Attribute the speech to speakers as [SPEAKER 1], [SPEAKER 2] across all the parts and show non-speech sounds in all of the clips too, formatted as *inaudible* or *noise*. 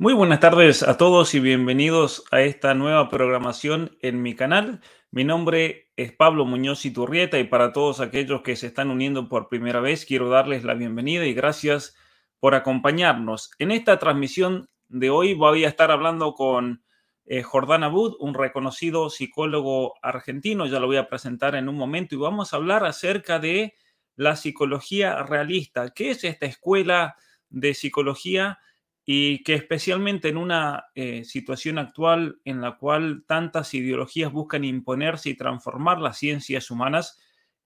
[SPEAKER 1] Muy buenas tardes a todos y bienvenidos a esta nueva programación en mi canal. Mi nombre es Pablo Muñoz Iturrieta y para todos aquellos que se están uniendo por primera vez quiero darles la bienvenida y gracias por acompañarnos. En esta transmisión de hoy voy a estar hablando con eh, Jordán Abud, un reconocido psicólogo argentino, ya lo voy a presentar en un momento y vamos a hablar acerca de la psicología realista. ¿Qué es esta escuela de psicología? Y que especialmente en una eh, situación actual en la cual tantas ideologías buscan imponerse y transformar las ciencias humanas,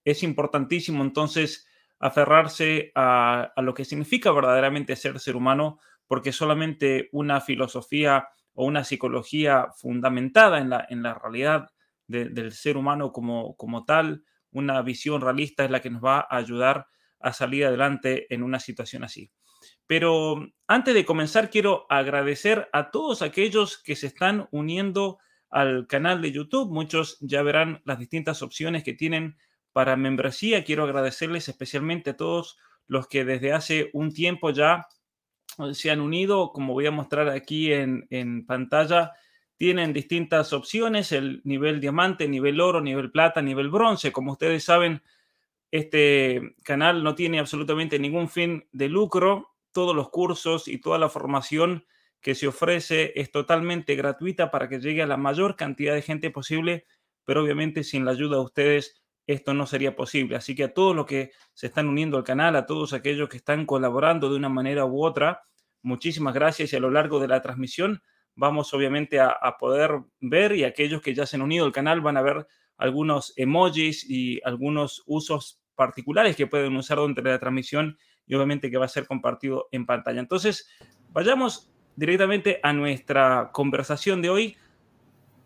[SPEAKER 1] es importantísimo entonces aferrarse a, lo que significa verdaderamente ser ser humano, porque solamente una filosofía o una psicología fundamentada en la, en la realidad del ser humano como, como tal, una visión realista es la que nos va a ayudar a salir adelante en una situación así. Pero antes de comenzar, quiero agradecer a todos aquellos que se están uniendo al canal de YouTube. Muchos ya verán las distintas opciones que tienen para membresía. Quiero agradecerles especialmente a todos los que desde hace un tiempo ya se han unido. Como voy a mostrar aquí en, en pantalla, tienen distintas opciones, el nivel diamante, nivel oro, nivel plata, nivel bronce. Como ustedes saben, este canal no tiene absolutamente ningún fin de lucro todos los cursos y toda la formación que se ofrece es totalmente gratuita para que llegue a la mayor cantidad de gente posible, pero obviamente sin la ayuda de ustedes esto no sería posible. Así que a todos los que se están uniendo al canal, a todos aquellos que están colaborando de una manera u otra, muchísimas gracias y a lo largo de la transmisión vamos obviamente a, poder ver y aquellos que ya se han unido al canal van a ver algunos emojis y algunos usos particulares que pueden usar durante la transmisión y obviamente que va a ser compartido en pantalla. Entonces, vayamos directamente a nuestra conversación de hoy.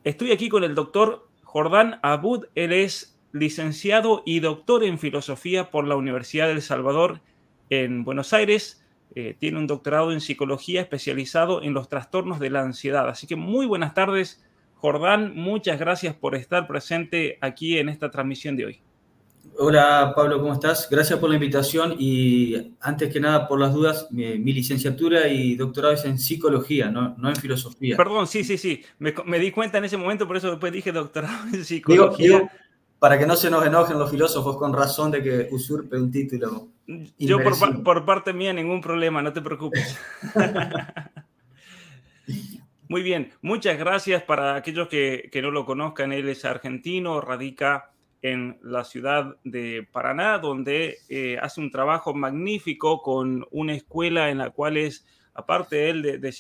[SPEAKER 1] Estoy aquí con el doctor Jordán Abud. Él es licenciado y doctor en filosofía por la Universidad del Salvador en Buenos Aires. Eh, tiene un doctorado en psicología especializado en los trastornos de la ansiedad. Así que muy buenas tardes, Jordán. Muchas gracias por estar presente aquí en esta transmisión de hoy.
[SPEAKER 2] Hola Pablo, ¿cómo estás? Gracias por la invitación y antes que nada por las dudas, mi, licenciatura y doctorado es en psicología, no, en filosofía.
[SPEAKER 1] Perdón, sí, sí, sí, me, di cuenta en ese momento, por eso después dije doctorado en *laughs* psicología.
[SPEAKER 2] para que no se nos enojen los filósofos con razón de que usurpe un título.
[SPEAKER 1] Yo por, parte mía ningún problema, no te preocupes. *laughs* Muy bien, muchas gracias para aquellos que, que no lo conozcan, él es argentino, radica en la ciudad de Paraná, donde eh, hace un trabajo magnífico con una escuela en la cual es, aparte de él de, de,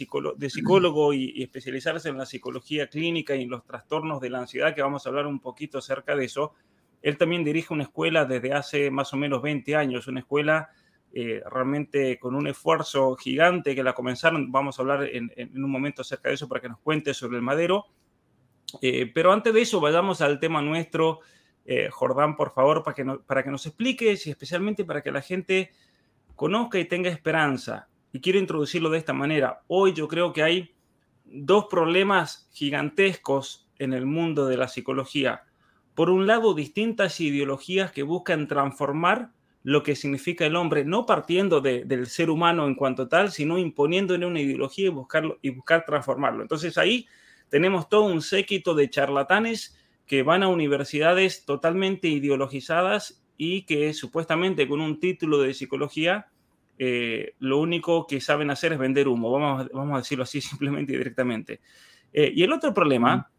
[SPEAKER 1] psicólogo y, especializarse en la psicología clínica y en los trastornos de la ansiedad, que vamos a hablar un poquito acerca de eso, él también dirige una escuela desde hace más o menos 20 años, una escuela eh, realmente con un esfuerzo gigante que la comenzaron, vamos a hablar en, un momento acerca de eso para que nos cuente sobre el madero. Eh, pero antes de eso, vayamos al tema nuestro eh, Jordán, por favor, para que, para que nos expliques y especialmente para que la gente conozca y tenga esperanza. Y quiero introducirlo de esta manera. Hoy yo creo que hay dos problemas gigantescos en el mundo de la psicología. Por un lado, distintas ideologías que buscan transformar lo que significa el hombre, no partiendo del ser humano en cuanto tal, sino imponiéndole una ideología y, buscarlo, y buscar transformarlo. Entonces ahí tenemos todo un séquito de charlatanes que van a universidades totalmente ideologizadas y que supuestamente con un título de psicología eh, lo único que saben hacer es vender humo, vamos, vamos a decirlo así *laughs* simplemente y directamente. Eh, y el otro problema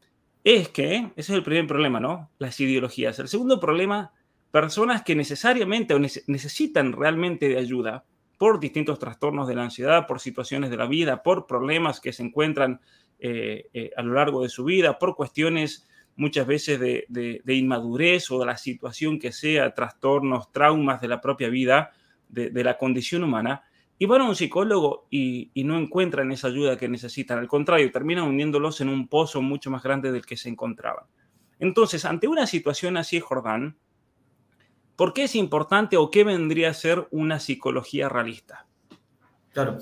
[SPEAKER 1] es que, ese es el primer problema, ¿no? Las ideologías. El segundo problema, personas que necesariamente o necesitan realmente de ayuda por distintos trastornos de la ansiedad, por situaciones de la vida, por problemas que se encuentran eh, a lo largo de su vida, por cuestiones muchas veces de, inmadurez o de la situación que sea, trastornos, traumas de la propia vida, de, la condición humana, y van a un psicólogo y, y, no encuentran esa ayuda que necesitan. Al contrario, terminan hundiéndolos en un pozo mucho más grande del que se encontraban. Entonces, ante una situación así, Jordán, ¿por qué es importante o qué vendría a ser una psicología realista?
[SPEAKER 2] Claro.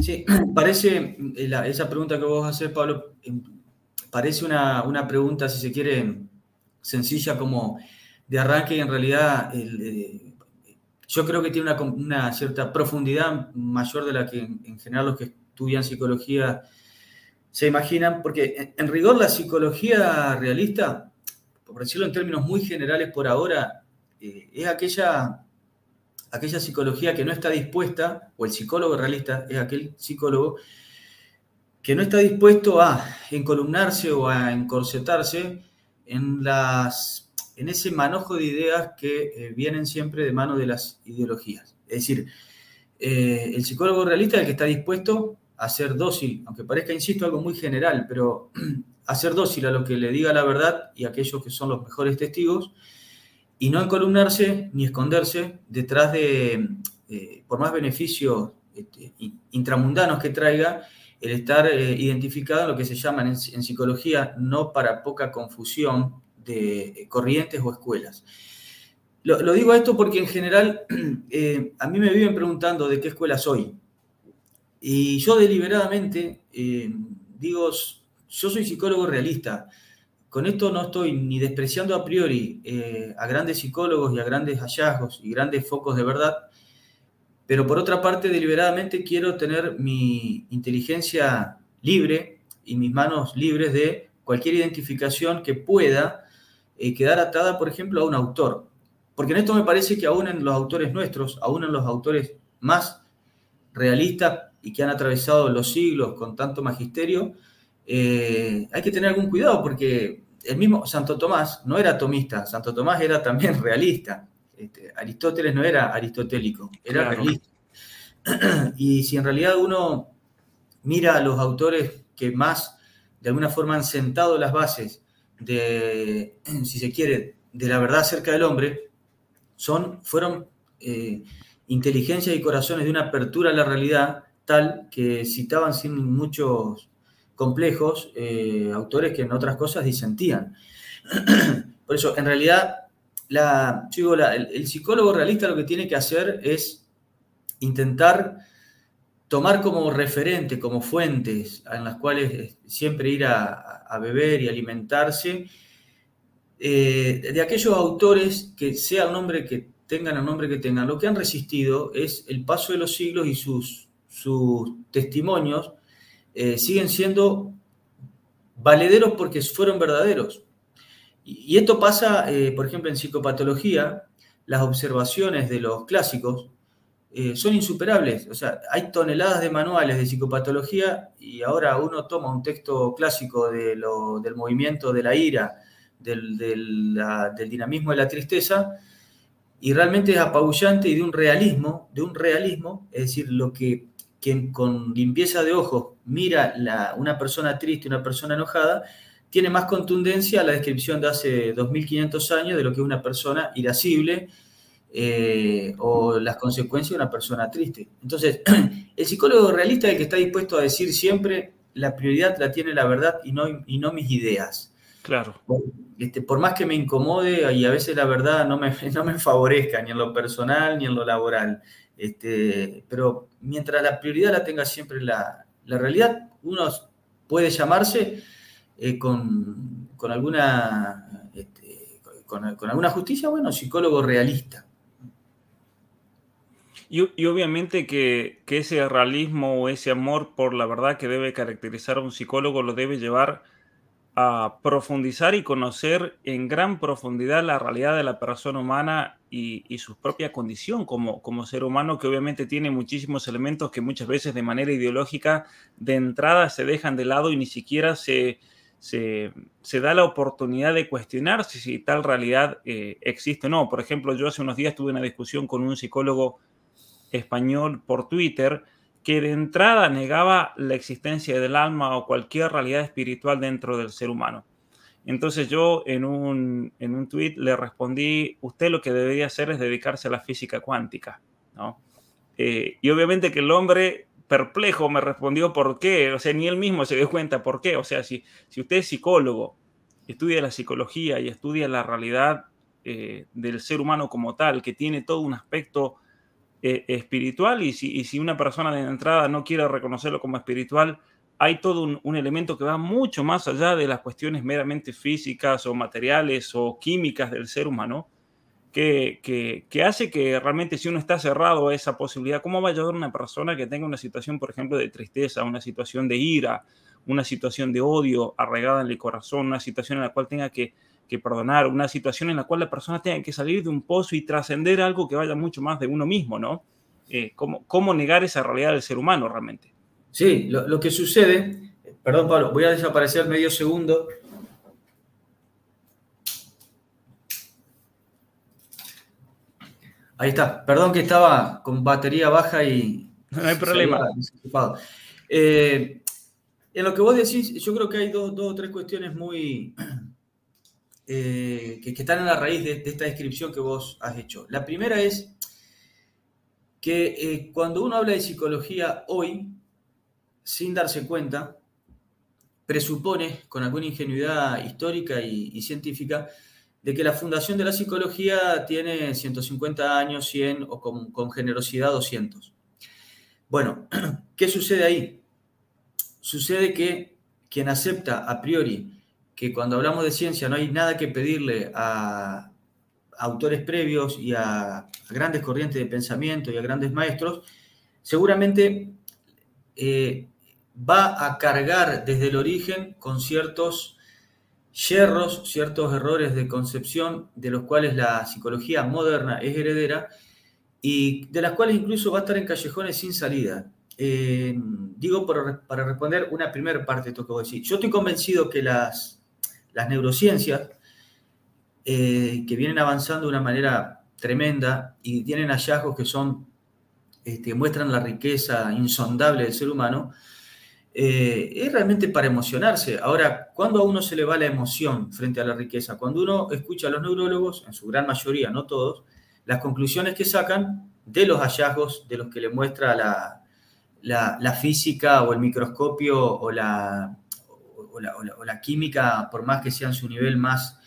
[SPEAKER 2] Sí, parece, eh, esa pregunta que vos haces, Pablo, em, parece una, una, pregunta, si se quiere, sencilla como de arranque y en realidad eh, yo creo que tiene una, una, cierta profundidad mayor de la que en, general los que estudian psicología se imaginan, porque en, rigor la psicología realista, por decirlo en términos muy generales por ahora, eh, es aquella aquella psicología que no está dispuesta, o el psicólogo realista es aquel psicólogo que no está dispuesto a encolumnarse o a encorsetarse en, las, en ese manojo de ideas que eh, vienen siempre de mano de las ideologías. Es decir, eh, el psicólogo realista es el que está dispuesto a ser dócil, aunque parezca, insisto, algo muy general, pero *clears throat* a ser dócil a lo que le diga la verdad y a aquellos que son los mejores testigos, y no encolumnarse ni esconderse detrás de, eh, por más beneficios este, intramundanos que traiga, el estar eh, identificado en lo que se llama en, psicología no para poca confusión de corrientes o escuelas. Lo, digo esto porque en general *clears throat* eh, a mí me viven preguntando de qué escuela soy. Y yo deliberadamente digo, yo soy psicólogo realista. Con esto no estoy ni despreciando a priori eh, a grandes psicólogos y a grandes hallazgos y grandes focos de verdad, pero por otra parte deliberadamente quiero tener mi inteligencia libre y mis manos libres de cualquier identificación que pueda eh, quedar atada, por ejemplo, a un autor. Porque en esto me parece que aún en los autores nuestros, aún en los autores más realistas y que han atravesado los siglos con tanto magisterio, eh, hay que tener algún cuidado porque el mismo Santo Tomás no era tomista, Santo Tomás era también *laughs* realista. Este, Aristóteles no era aristotélico, era realista. *clears throat* Y si en realidad uno mira a los autores que más de alguna forma han sentado las bases de, *clears throat* si se quiere, de la verdad acerca del hombre, son, fueron eh, inteligencias y corazones de una apertura a la realidad tal que citaban sin muchos complejos, eh, autores que en otras cosas disentían. *clears throat* Por eso, en realidad, el, psicólogo realista lo que tiene que hacer es intentar tomar como referente, como fuentes en las cuales eh, siempre ir a, beber y alimentarse, eh, de aquellos autores que sea el nombre que tengan el nombre que tengan, lo que han resistido es el paso de los siglos y sus, sus testimonios eh, siguen siendo valederos porque fueron verdaderos. Y, esto pasa, eh, por ejemplo, en psicopatología, las observaciones de los clásicos eh, son insuperables. O sea, hay toneladas de manuales de psicopatología y ahora uno toma un texto clásico de del movimiento de la ira, del, del, del dinamismo de la tristeza, y realmente es apabullante y de un realismo, de un realismo, es decir, lo que quien con limpieza de ojos mira la, una persona triste, una persona enojada, tiene más contundencia a la descripción de hace 2500 años de lo que es una persona irascible eh, o las consecuencias de una persona triste. Entonces, *clears throat* el psicólogo realista es el que está dispuesto a decir siempre la prioridad la tiene la verdad y no, y no mis ideas.
[SPEAKER 1] Claro.
[SPEAKER 2] Este, por más que me incomode y a veces la verdad no me, *laughs* no me favorezca ni en lo personal ni en lo laboral. Este, pero mientras la prioridad la tenga siempre la, realidad, uno puede llamarse eh, con, alguna, este, con, alguna justicia, bueno, psicólogo realista.
[SPEAKER 1] Y, obviamente que, que, ese realismo o ese amor por la verdad que debe caracterizar a un psicólogo lo debe llevar a profundizar y conocer en gran profundidad la realidad de la persona humana y, su propia condición como, como ser humano, que obviamente tiene muchísimos elementos que muchas veces de manera ideológica de entrada se dejan de lado y ni siquiera se, se, da la oportunidad de cuestionarse si tal realidad eh, existe o no. Por ejemplo, yo hace unos días tuve una discusión con un psicólogo español por Twitter que de entrada negaba la existencia del alma o cualquier realidad espiritual dentro del ser humano. Entonces yo en un, en un tweet le respondí, usted lo que debería hacer es dedicarse a la física cuántica, ¿no? Eh, y obviamente que el hombre perplejo me respondió por qué, o sea, ni él mismo se dio cuenta por qué, o sea, si, si usted es psicólogo, estudia la psicología y estudia la realidad eh, del ser humano como tal, que tiene todo un aspecto eh, espiritual y si, y si, una persona de entrada no quiere reconocerlo como espiritual, hay todo un, elemento que va mucho más allá de las cuestiones meramente físicas o materiales o químicas del ser humano, que, hace que realmente si uno está cerrado a esa posibilidad, ¿cómo va a ayudar una persona que tenga una situación, por ejemplo, de tristeza, una situación de ira, una situación de odio arraigada en el corazón, una situación en la cual tenga que, que perdonar, una situación en la cual la persona tenga que salir de un pozo y trascender algo que vaya mucho más de uno mismo, ¿no? Eh, ¿cómo, ¿Cómo negar esa realidad del ser humano realmente?
[SPEAKER 2] Sí, lo, que sucede, perdón Pablo, voy a desaparecer medio segundo. Ahí está, perdón que estaba con batería baja y...
[SPEAKER 1] No hay problema.
[SPEAKER 2] Eh, en lo que vos decís, yo creo que hay dos, o tres cuestiones muy... *clears throat* Eh, que, están en la raíz de, esta descripción que vos has hecho. La primera es que eh, cuando uno habla de psicología hoy, sin darse cuenta, presupone con alguna ingenuidad histórica y, científica de que la fundación de la psicología tiene 150 años, 100 o con, generosidad 200. Bueno, *clears throat* ¿qué sucede ahí? Sucede que quien acepta a priori que cuando hablamos de ciencia no hay nada que pedirle a, autores previos y a, grandes corrientes de pensamiento y a grandes maestros, seguramente eh, va a cargar desde el origen con ciertos yerros, ciertos errores de concepción de los cuales la psicología moderna es heredera y de las cuales incluso va a estar en callejones sin salida. Eh, digo para, responder una primera parte de esto que voy a decir. Yo estoy convencido que las, las neurociencias, eh, que vienen avanzando de una manera tremenda y tienen hallazgos que son, este, muestran la riqueza insondable del ser humano, eh, es realmente para emocionarse. Ahora, cuando a uno se le va la emoción frente a la riqueza? Cuando uno escucha a los neurólogos, en su gran mayoría, no todos, las conclusiones que sacan de los hallazgos de los que le muestra la, física o el microscopio o la, química, por más que sea en su nivel más,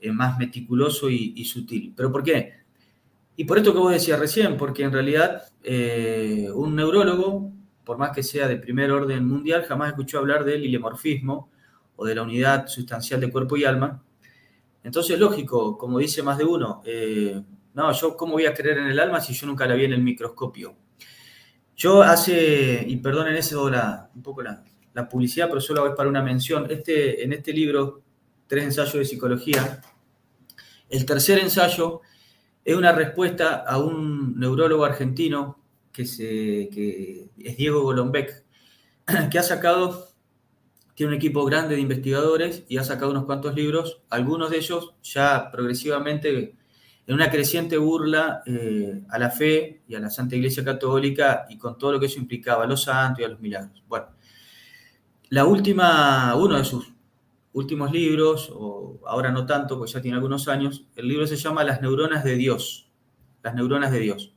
[SPEAKER 2] eh, más meticuloso y, sutil. ¿Pero por qué? Y por esto que vos decías recién, porque en realidad eh, un neurólogo por más que sea de primer orden mundial, jamás escuchó hablar del ilemorfismo o de la unidad sustancial de cuerpo y alma. Entonces, lógico, como dice más de uno, eh, no, yo cómo voy a creer en el alma si yo nunca la vi en el microscopio. Yo hace, y perdonen eso la, un poco la, publicidad, pero solo voy para una mención. Este, en este libro, Tres ensayos de psicología, el tercer ensayo es una respuesta a un neurólogo argentino que, es Diego Golombek, *clears throat* que ha sacado, tiene un equipo grande de investigadores y ha sacado unos cuantos libros, algunos de ellos ya progresivamente en una creciente burla eh, a la fe y a la Santa Iglesia Católica y con todo lo que eso implicaba, a los santos y a los milagros. Bueno, la última, uno de sus últimos libros, o ahora no tanto, pues ya tiene algunos años, el libro se llama Las neuronas de Dios. Las neuronas de Dios.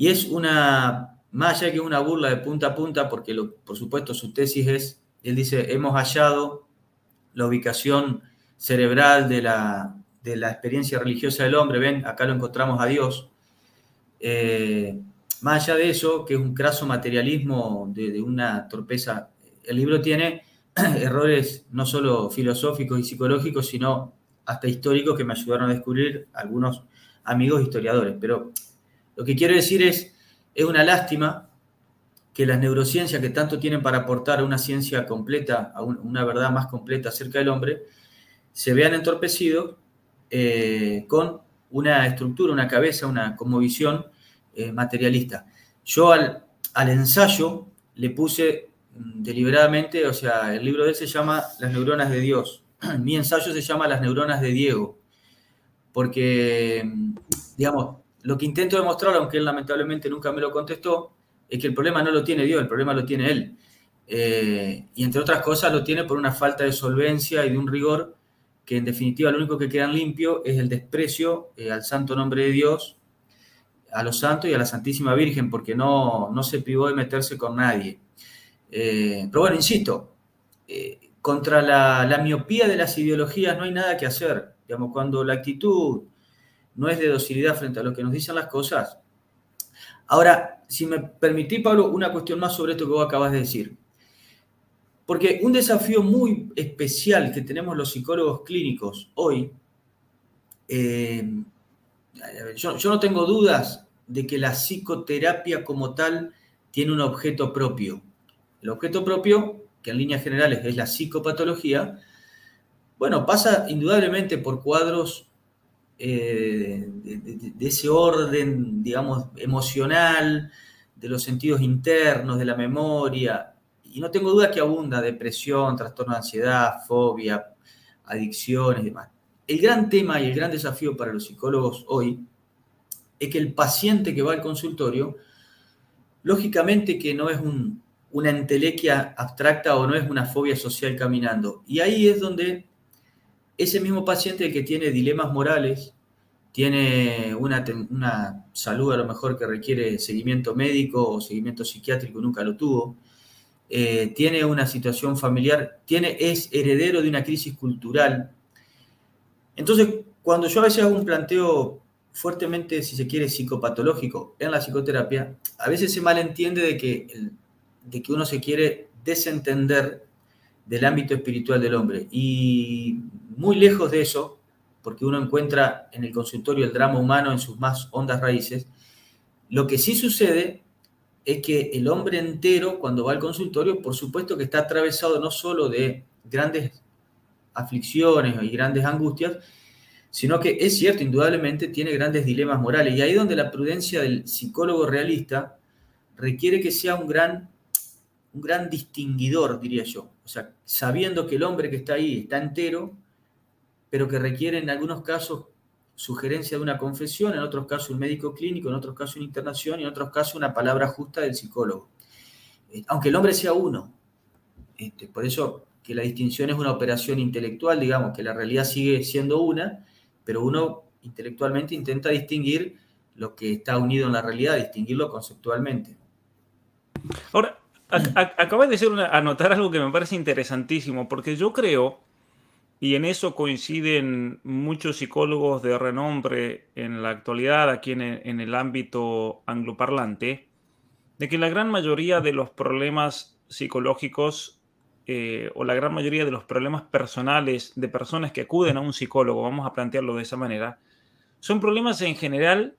[SPEAKER 2] Y es una, más allá que una burla de punta a punta, porque por supuesto su tesis es, él dice, hemos hallado la ubicación cerebral de la, de la experiencia religiosa del hombre, ven, acá lo encontramos a Dios. Eh, más allá de eso, que es un craso materialismo de, de una torpeza, el libro tiene *clears throat* errores no solo filosóficos y psicológicos, sino hasta históricos que me ayudaron a descubrir algunos amigos historiadores. Pero lo que quiero decir es, es una lástima que las neurociencias que tanto tienen para aportar a una ciencia completa, a una verdad más completa acerca del hombre, se vean entorpecidos eh, con una estructura, una cabeza, una como visión eh, materialista. Yo al, al, ensayo le puse mm, deliberadamente, o sea, el libro de él se llama Las neuronas de Dios. *clears throat* Mi ensayo se llama Las neuronas de Diego, porque, mm, digamos, lo que intento demostrar, aunque él lamentablemente nunca me lo contestó, es que el problema no lo tiene Dios, el problema lo tiene él. Eh, y entre otras cosas lo tiene por una falta de solvencia y de un rigor que en definitiva lo único que quedan limpio es el desprecio eh, al santo nombre de Dios, a los santos y a la Santísima Virgen, porque no, no se privó de meterse con nadie. Eh, pero bueno, insisto, contra la, la, miopía de las ideologías no hay nada que hacer. Digamos, cuando la actitud no es de docilidad frente a lo que nos dicen las cosas. Ahora, si me permitís, Pablo, una cuestión más sobre esto que vos acabas de decir. Porque un desafío muy especial que tenemos los psicólogos clínicos hoy, eh, yo, no tengo dudas de que la psicoterapia como tal tiene un objeto propio. El objeto propio, que en líneas generales es la psicopatología, bueno, pasa indudablemente por cuadros eh, de, ese orden, digamos, emocional, de los sentidos internos, de la memoria, y no tengo duda que abunda depresión, trastorno de ansiedad, fobia, adicciones y demás. El gran tema y el gran desafío para los psicólogos hoy es que el paciente que va al consultorio, lógicamente que no es una entelequia abstracta o no es una fobia social caminando. Y ahí es donde ese mismo paciente que tiene dilemas morales, tiene una, salud a lo mejor que requiere seguimiento médico o seguimiento psiquiátrico, nunca lo tuvo, eh, tiene una situación familiar, tiene, es heredero de una crisis cultural. Entonces, cuando yo a veces hago un planteo fuertemente, si se quiere, psicopatológico en la psicoterapia, a veces se malentiende de que, de que uno se quiere desentender del ámbito espiritual del hombre. Y muy lejos de eso, porque uno encuentra en el consultorio el drama humano en sus más hondas raíces, lo que sí sucede es que el hombre entero, cuando va al consultorio, por supuesto que está atravesado no solo de grandes aflicciones y grandes angustias, sino que es cierto, indudablemente tiene grandes dilemas morales. Y ahí donde la prudencia del psicólogo realista requiere que sea un gran, un gran distinguidor, diría yo. Sea, sabiendo que el hombre que está ahí está entero, pero que requiere en algunos casos sugerencia de una confesión, en otros casos un médico clínico, en otros casos una internación y en otros casos una palabra justa del psicólogo. Eh, aunque el hombre sea uno. Este, por eso que la distinción es una operación intelectual, digamos, que la realidad sigue siendo una, pero uno intelectualmente intenta distinguir lo que está unido en la realidad, distinguirlo conceptualmente.
[SPEAKER 1] Ahora, acabas de decir anotar algo que me parece interesantísimo, porque yo creo y en eso coinciden muchos psicólogos de renombre en la actualidad aquí en el, ámbito angloparlante, de que la gran mayoría de los problemas psicológicos eh, o la gran mayoría de los problemas personales de personas que acuden a un psicólogo, vamos a plantearlo de esa manera, son problemas en general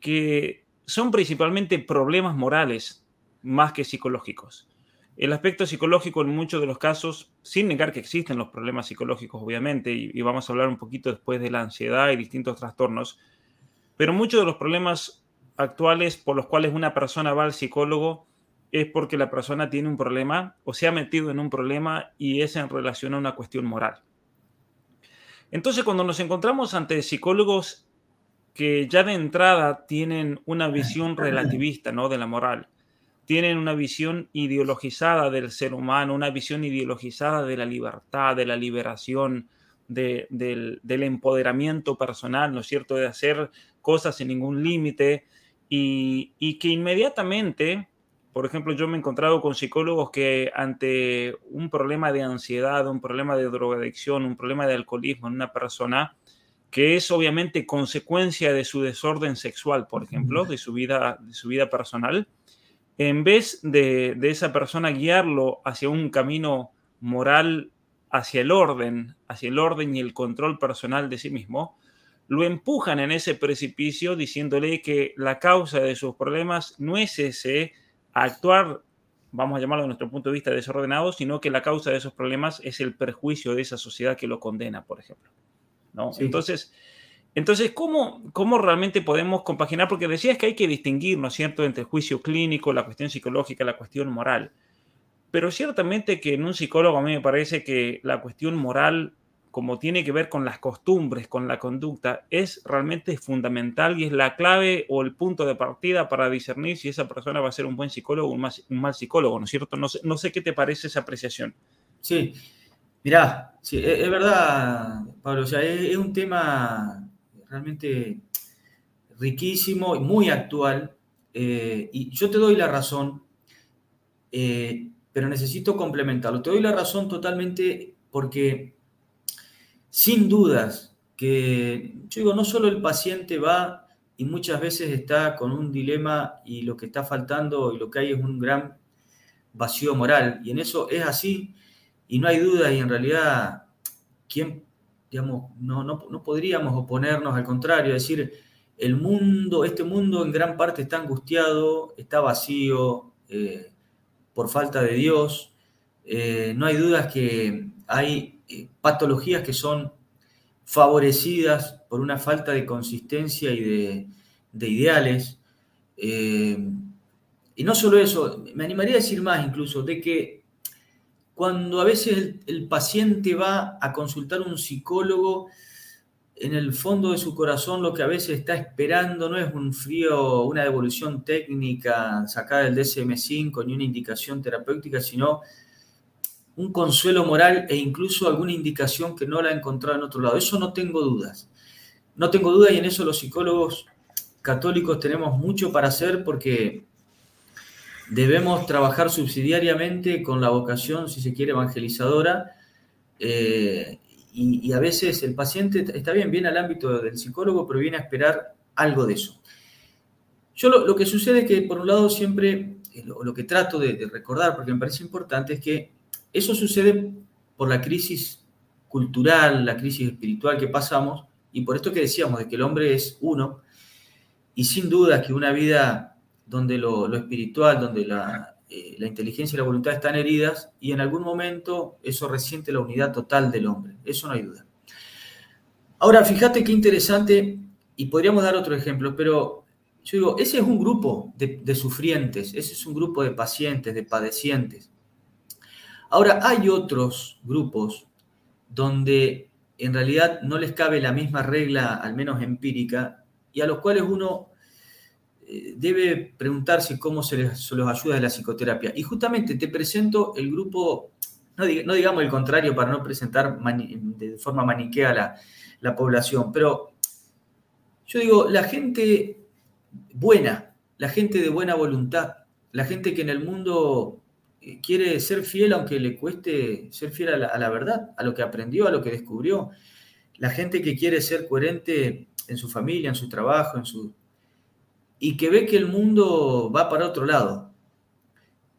[SPEAKER 1] que son principalmente problemas morales más que psicológicos. El aspecto psicológico en muchos de los casos, sin negar que existen los problemas psicológicos, obviamente, y, vamos a hablar un poquito después de la ansiedad y distintos trastornos, pero muchos de los problemas actuales por los cuales una persona va al psicólogo es porque la persona tiene un problema o se ha metido en un problema y es en relación a una cuestión moral. Entonces, cuando nos encontramos ante psicólogos que ya de entrada tienen una visión relativista ¿no? de la moral, tienen una visión ideologizada del ser humano, una visión ideologizada de la libertad, de la liberación, del, empoderamiento personal, ¿no es cierto?, de hacer cosas sin ningún límite y, y, que inmediatamente, por ejemplo, yo me he encontrado con psicólogos que ante un problema de ansiedad, un problema de drogadicción, un problema de alcoholismo en una persona, que es obviamente consecuencia de su desorden sexual, por ejemplo, de su vida, de su vida personal, en vez de, esa persona guiarlo hacia un camino moral, hacia el orden, hacia el orden y el control personal de sí mismo, lo empujan en ese precipicio diciéndole que la causa de sus problemas no es ese actuar, vamos a llamarlo de nuestro punto de vista desordenado, sino que la causa de esos problemas es el perjuicio de esa sociedad que lo condena, por ejemplo. ¿no? Entonces, entonces, ¿cómo, ¿cómo realmente podemos compaginar? Porque decías que hay que distinguir, ¿no es cierto?, entre el juicio clínico, la cuestión psicológica, la cuestión moral. Pero ciertamente que en un psicólogo a mí me parece que la cuestión moral, como tiene que ver con las costumbres, con la conducta, es realmente fundamental y es la clave o el punto de partida para discernir si esa persona va a ser un buen psicólogo o un, mal psicólogo, ¿no es cierto? No sé, no sé qué te parece esa apreciación.
[SPEAKER 2] Sí, Mirá, sí, es, verdad, Pablo, o sea, es, un tema realmente riquísimo y muy actual. Eh, y yo te doy la razón, eh, pero necesito complementarlo. Te doy la razón totalmente porque sin dudas que, yo digo, no solo el paciente va y muchas veces está con un dilema y lo que está faltando y lo que hay es un gran vacío moral. Y en eso es así y no hay duda y en realidad, ¿quién, digamos, no, no, podríamos oponernos, al contrario, decir, el mundo, este mundo en gran parte está angustiado, está vacío eh, por falta de Dios. Eh, no hay dudas que hay eh, patologías que son favorecidas por una falta de consistencia y de, ideales. y no solo eso, me animaría a decir más incluso, de que cuando a veces el, paciente va a consultar a un psicólogo, en el fondo de su corazón lo que a veces está esperando no es un frío, una devolución técnica sacada del DSM5 ni una indicación terapéutica, sino un consuelo moral e incluso alguna indicación que no la ha encontrado en otro lado. Eso no tengo dudas. No tengo dudas y en eso los psicólogos católicos tenemos mucho para hacer porque debemos trabajar subsidiariamente con la vocación, si se quiere, evangelizadora. Eh, y, a veces el paciente está bien, viene al ámbito del psicólogo, pero viene a esperar algo de eso. Yo lo, que sucede es que, por un lado, siempre, eh, lo, que trato de, de, recordar, porque me parece importante, es que eso sucede por la crisis cultural, la crisis espiritual que pasamos, y por esto que decíamos, de que el hombre es uno, y sin duda que una vida donde lo, espiritual, donde eh, la, inteligencia y la voluntad están heridas y en algún momento eso resiente la unidad total del hombre. Eso no hay duda. Ahora, fíjate qué interesante, y podríamos dar otro ejemplo, pero yo digo, ese es un grupo de, sufrientes, ese es un grupo de pacientes, de padecientes. Ahora, hay otros grupos donde en realidad no les cabe la misma regla, al menos empírica, y a los cuales uno eh, debe preguntarse cómo se, les, los ayuda de la psicoterapia. Y justamente te presento el grupo, no, digamos el contrario para no presentar de forma maniquea la, la población, pero yo digo, la gente buena, la gente de buena voluntad, la gente que en el mundo eh, quiere ser fiel aunque le cueste ser fiel a la, a la, verdad, a lo que aprendió, a lo que descubrió. La gente que quiere ser coherente en su familia, en su trabajo, en su, y que ve que el mundo va para otro lado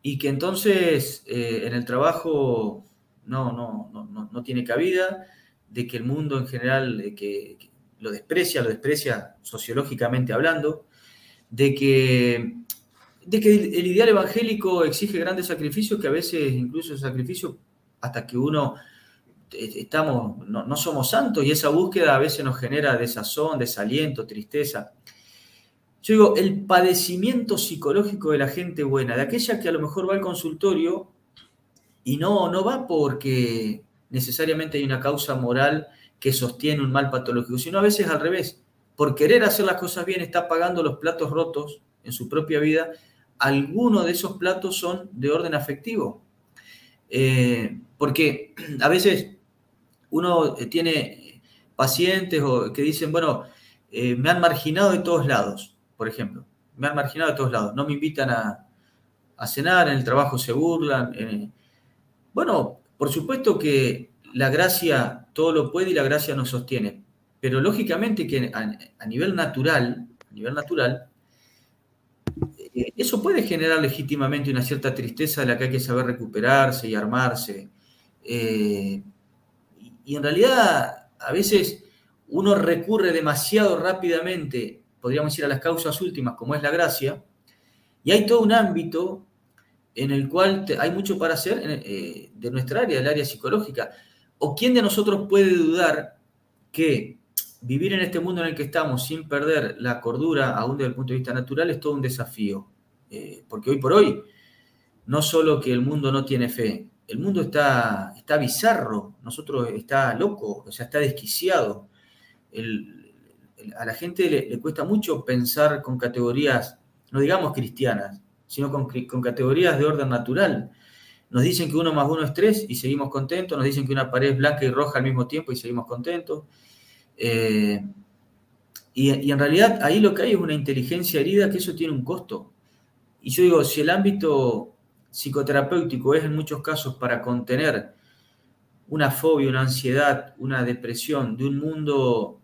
[SPEAKER 2] y que entonces eh, en el trabajo no, no, no, no, tiene cabida, de que el mundo en general lo desprecia, lo desprecia sociológicamente hablando, de que, de que el ideal evangélico exige grandes sacrificios, que a veces incluso sacrificios hasta que uno eh, estamos, no, no somos santos y esa búsqueda a veces nos genera desazón, desaliento, tristeza. Yo digo, el padecimiento psicológico de la gente buena, de aquella que a lo mejor va al consultorio y no, no va porque necesariamente hay una causa moral que sostiene un mal patológico, sino a veces al revés. Por querer hacer las cosas bien está pagando los platos rotos en su propia vida. Algunos de esos platos son de orden afectivo. Eh, porque a veces uno tiene pacientes que dicen, bueno, eh, me han marginado de todos lados por ejemplo. Me han marginado de todos lados. No me invitan a, cenar, en el trabajo se burlan. Bueno, por supuesto que la gracia todo lo puede y la gracia nos sostiene. Pero lógicamente que a, nivel natural, a nivel natural, eh, eso puede generar legítimamente una cierta tristeza de la que hay que saber recuperarse y armarse. Eh, y en realidad, a veces uno recurre demasiado rápidamente podríamos ir a las causas últimas, como es la gracia, y hay todo un ámbito en el cual hay mucho para hacer eh, de nuestra área, del área psicológica. ¿O quién de nosotros puede dudar que vivir en este mundo en el que estamos sin perder la cordura, aún desde el punto de vista natural, es todo un desafío? Eh, porque hoy por hoy, no solo que el mundo no tiene fe, el mundo está, está bizarro, nosotros está loco, o sea, está desquiciado. El, a la gente le, cuesta mucho pensar con categorías, no digamos cristianas, sino con, categorías de orden natural. nos dicen que uno más uno es tres y seguimos contentos, nos dicen que una pared es blanca y roja al mismo tiempo y seguimos contentos. Eh, y, y, en realidad ahí lo que hay es una inteligencia herida que eso tiene un costo. Y yo digo, si el ámbito psicoterapéutico es en muchos casos para contener una fobia, una ansiedad, una depresión de un mundo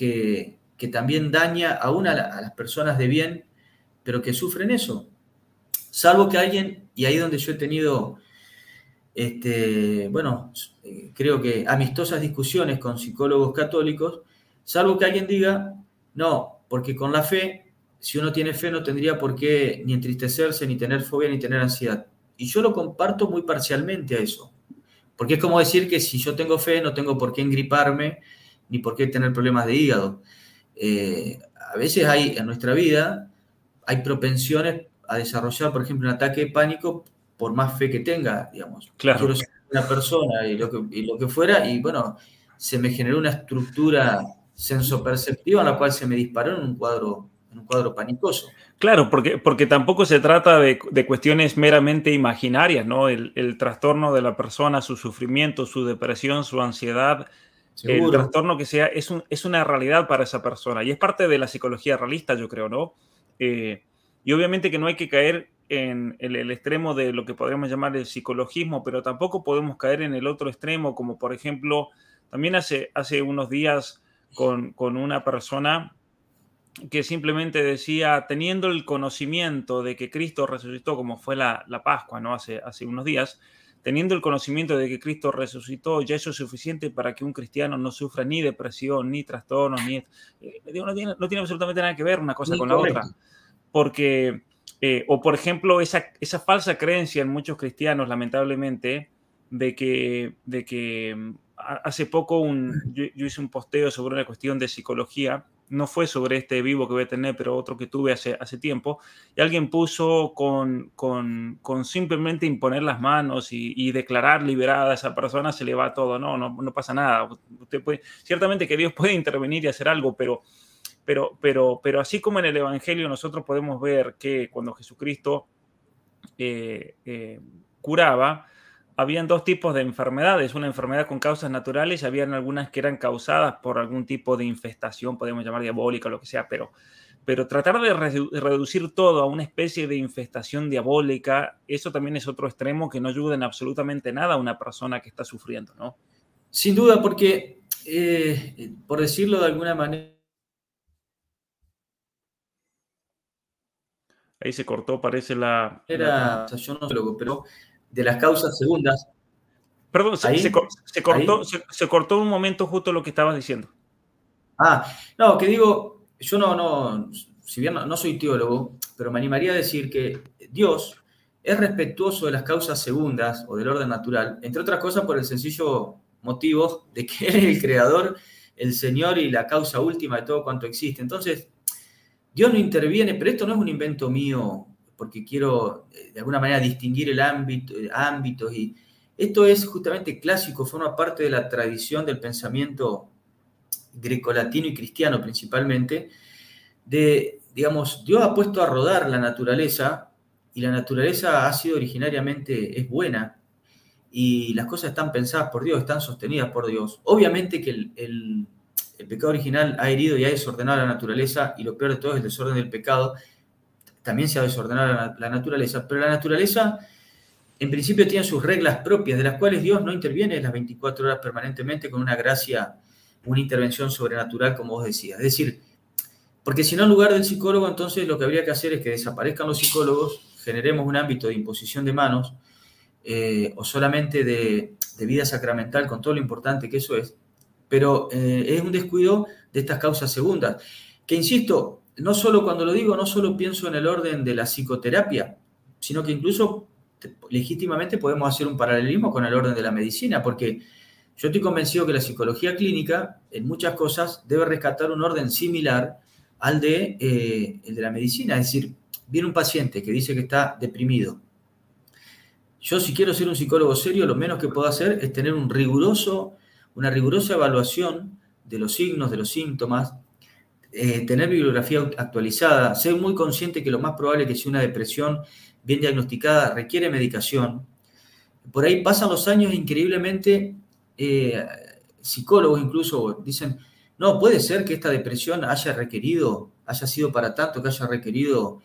[SPEAKER 2] que, también daña aún a, a, las personas de bien, pero que sufren eso. Salvo que alguien, y ahí donde yo he tenido, este, bueno, eh, creo que amistosas discusiones con psicólogos católicos, salvo que alguien diga, no, porque con la fe, si uno tiene fe no tendría por qué ni entristecerse, ni tener fobia, ni tener ansiedad. Y yo lo comparto muy parcialmente a eso. Porque es como decir que si yo tengo fe no tengo por qué engriparme, ni por qué tener problemas de hígado. Eh, a veces hay en nuestra vida, hay propensiones a desarrollar, por ejemplo, un ataque de pánico por más fe que tenga, digamos.
[SPEAKER 1] Claro.
[SPEAKER 2] Quiero ser una persona y lo, que, y lo que fuera, y bueno, se me generó una estructura sensoperceptiva en la cual se me disparó en un cuadro, en un cuadro panicoso.
[SPEAKER 1] Claro, porque, porque tampoco se trata de, de cuestiones meramente imaginarias, ¿no? El, el, trastorno de la persona, su sufrimiento, su depresión, su ansiedad, Seguro. el trastorno que sea, es, un, es una realidad para esa persona y es parte de la psicología realista, yo creo, ¿no? Eh, y obviamente que no hay que caer en el, el, extremo de lo que podríamos llamar el psicologismo, pero tampoco podemos caer en el otro extremo, como por ejemplo, también hace, hace unos días con, con una persona que simplemente decía, teniendo el conocimiento de que Cristo resucitó, como fue la, la Pascua, ¿no? Hace, hace unos días, teniendo el conocimiento de que Cristo resucitó, ya eso es suficiente para que un cristiano no sufra ni depresión, ni trastornos, ni... Eh, no, tiene, no, tiene, absolutamente nada que ver una cosa ni con correcto. la otra. Porque, eh, o por ejemplo, esa, esa falsa creencia en muchos cristianos, lamentablemente, de que, de que mm, hace poco un, yo, yo hice un posteo sobre una cuestión de psicología no fue sobre este vivo que voy a tener, pero otro que tuve hace, hace tiempo, y alguien puso con, con, simplemente imponer las manos y, y, declarar liberada a esa persona, se le va todo, no, no, no pasa nada. Usted puede, ciertamente que Dios puede intervenir y hacer algo, pero, pero, pero, pero así como en el Evangelio nosotros podemos ver que cuando Jesucristo eh, eh, curaba, habían dos tipos de enfermedades, una enfermedad con causas naturales y habían algunas que eran causadas por algún tipo de infestación, podemos llamar diabólica o lo que sea, pero, pero tratar de redu reducir todo a una especie de infestación diabólica, eso también es otro extremo que no ayuda en absolutamente nada a una persona que está sufriendo, ¿no?
[SPEAKER 2] Sin duda, porque, eh, por decirlo de alguna manera,
[SPEAKER 1] Ahí se cortó, parece la...
[SPEAKER 2] Era, la... yo no sé, pero de las causas segundas.
[SPEAKER 1] Perdón, se, se, se cortó, se, cortó un momento justo lo que estabas diciendo.
[SPEAKER 2] Ah, no, que digo, yo no, no, si bien no, no soy teólogo, pero me animaría a decir que Dios es respetuoso de las causas segundas o del orden natural, entre otras cosas por el sencillo motivo de que *laughs* Él es el creador, el Señor y la causa última de todo cuanto existe. Entonces, Dios no interviene, pero esto no es un invento mío porque quiero eh, de alguna manera distinguir el ámbito, eh, ámbitos y esto es justamente clásico, forma parte de la tradición del pensamiento grecolatino y cristiano principalmente, de, digamos, Dios ha puesto a rodar la naturaleza y la naturaleza ha sido originariamente, es buena y las cosas están pensadas por Dios, están sostenidas por Dios. Obviamente que el, el, el pecado original ha herido y ha desordenado la naturaleza y lo peor de todo es el desorden del pecado también se ha desordenado la, naturaleza, pero la naturaleza en principio tiene sus reglas propias, de las cuales Dios no interviene las 24 horas permanentemente con una gracia, una intervención sobrenatural, como vos decías. Es decir, porque si no, en lugar del psicólogo, entonces lo que habría que hacer es que desaparezcan los psicólogos, generemos un ámbito de imposición de manos, eh, o solamente de, de, vida sacramental, con todo lo importante que eso es, pero eh, es un descuido de estas causas segundas, que insisto, no solo cuando lo digo, no solo pienso en el orden de la psicoterapia, sino que incluso legítimamente podemos hacer un paralelismo con el orden de la medicina, porque yo estoy convencido que la psicología clínica en muchas cosas debe rescatar un orden similar al de, eh, el de la medicina. Es decir, viene un paciente que dice que está deprimido. Yo si quiero ser un psicólogo serio, lo menos que puedo hacer es tener un riguroso, una rigurosa evaluación de los signos, de los síntomas, eh, tener bibliografía actualizada, ser muy consciente que lo más probable que si una depresión bien diagnosticada requiere medicación, por ahí pasan los años increíblemente, eh, psicólogos incluso dicen, no, puede ser que esta depresión haya requerido, haya sido para tanto, que haya requerido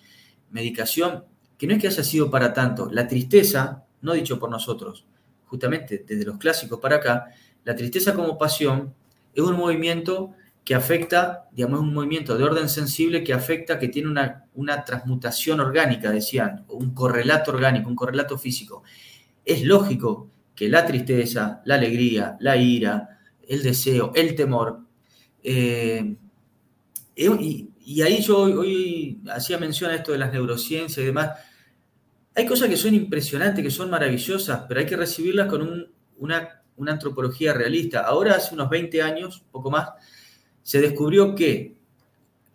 [SPEAKER 2] medicación, que no es que haya sido para tanto, la tristeza, no dicho por nosotros, justamente desde los clásicos para acá, la tristeza como pasión es un movimiento que afecta, digamos, un movimiento de orden sensible que afecta, que tiene una, una transmutación orgánica, decían, un correlato orgánico, un correlato físico. Es lógico que la tristeza, la alegría, la ira, el deseo, el temor, eh, y, ahí yo hoy, hacía mención a esto de las neurociencias y demás, hay cosas que son impresionantes, que son maravillosas, pero hay que recibirlas con una, una antropología realista. Ahora, hace unos 20 años, poco más, se descubrió que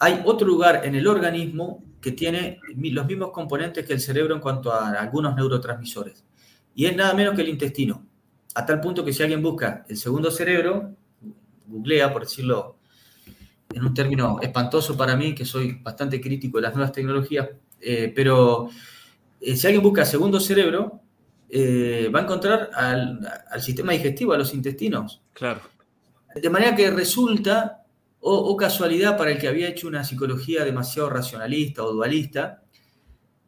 [SPEAKER 2] hay otro lugar en el organismo que tiene los mismos componentes que el cerebro en cuanto a algunos neurotransmisores. Y es nada menos que el intestino. A tal punto que si alguien busca el segundo cerebro, googlea, por decirlo en un término espantoso para mí, que soy bastante crítico de las nuevas tecnologías, eh, pero eh, si alguien busca segundo cerebro, eh, va a encontrar al, al, sistema digestivo, a los intestinos.
[SPEAKER 1] Claro.
[SPEAKER 2] De manera que resulta o, casualidad para el que había hecho una psicología demasiado racionalista o dualista,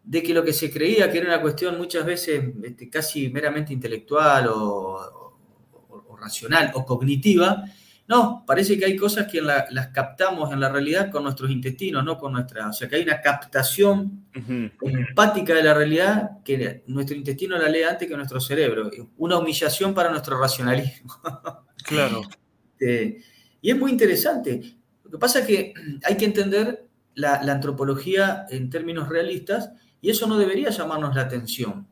[SPEAKER 2] de que lo que se creía que era una cuestión muchas veces este, casi meramente intelectual o, racional o cognitiva, no, parece que hay cosas que las captamos en la realidad con nuestros intestinos, no con nuestra. O sea, que hay una captación empática de la realidad que nuestro intestino la lee antes que nuestro cerebro. Una humillación para nuestro racionalismo.
[SPEAKER 1] Claro. *laughs*
[SPEAKER 2] Este, y es muy interesante. Lo que pasa es que *clears throat* hay que entender la, antropología en términos realistas y eso no debería llamarnos la atención.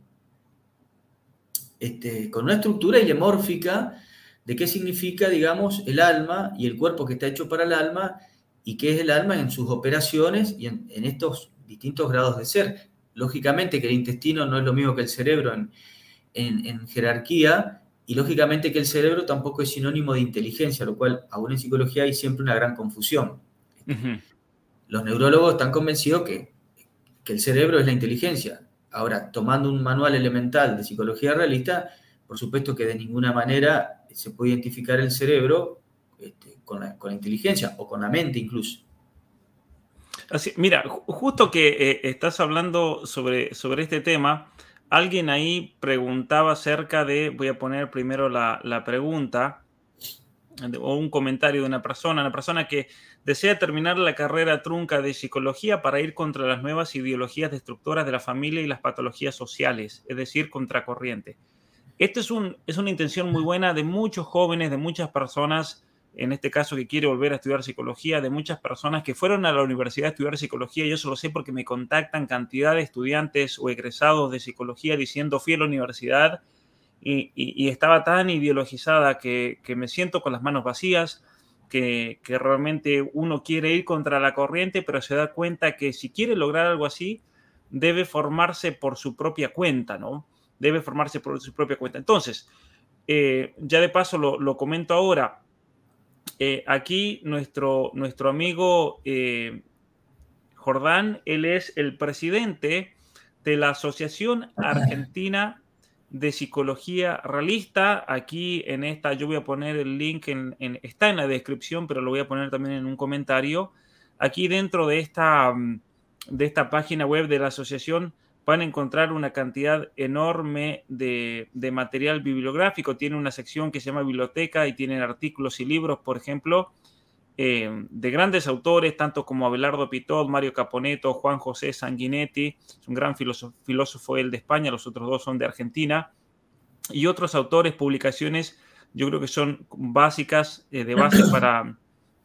[SPEAKER 2] Este, con una estructura ilemórfica de qué significa, digamos, el alma y el cuerpo que está hecho para el alma y qué es el alma en sus operaciones y en, estos distintos grados de ser. Lógicamente que el intestino no es lo mismo que el cerebro en, en jerarquía, y lógicamente que el cerebro tampoco es sinónimo de inteligencia, lo cual aún en psicología hay siempre una gran confusión. Los neurólogos están convencidos que, que, el cerebro es la inteligencia. Ahora, tomando un manual elemental de psicología realista, por supuesto que de ninguna manera se puede identificar el cerebro este, con, la, con, la, inteligencia o con la mente incluso.
[SPEAKER 1] Así, mira, justo que eh, estás hablando sobre, sobre este tema, alguien ahí preguntaba acerca de, voy a poner primero la, pregunta, o un comentario de una persona, una persona que desea terminar la carrera trunca de psicología para ir contra las nuevas ideologías destructoras de la familia y las patologías sociales, es decir, contracorriente. Esto es, un, es una intención muy buena de muchos jóvenes, de muchas personas en este caso que quiere volver a estudiar psicología, de muchas personas que fueron a la universidad a estudiar psicología. Yo solo sé porque me contactan cantidad de estudiantes o egresados de psicología diciendo fui a la universidad y, estaba tan ideologizada que, me siento con las manos vacías, que, que, realmente uno quiere ir contra la corriente, pero se da cuenta que si quiere lograr algo así, debe formarse por su propia cuenta, ¿no? Debe formarse por su propia cuenta. Entonces, eh, ya de paso lo, lo comento ahora, eh, aquí nuestro, nuestro amigo eh, Jordán, él es el presidente de la Asociación Argentina de Psicología Realista. Aquí en esta, yo voy a poner el link, está en la descripción, pero lo voy a poner también en un comentario. Aquí dentro de esta, de esta página web de la asociación van a encontrar una cantidad enorme de, material bibliográfico. Tiene una sección que se llama biblioteca y tienen artículos y libros, por ejemplo, eh, de grandes autores, tanto como Abelardo Pitot, Mario Caponeto, Juan José Sanguinetti, es un gran filósofo, filósofo él de España, los otros dos son de Argentina, y otros autores, publicaciones, yo creo que son básicas, eh, de base para,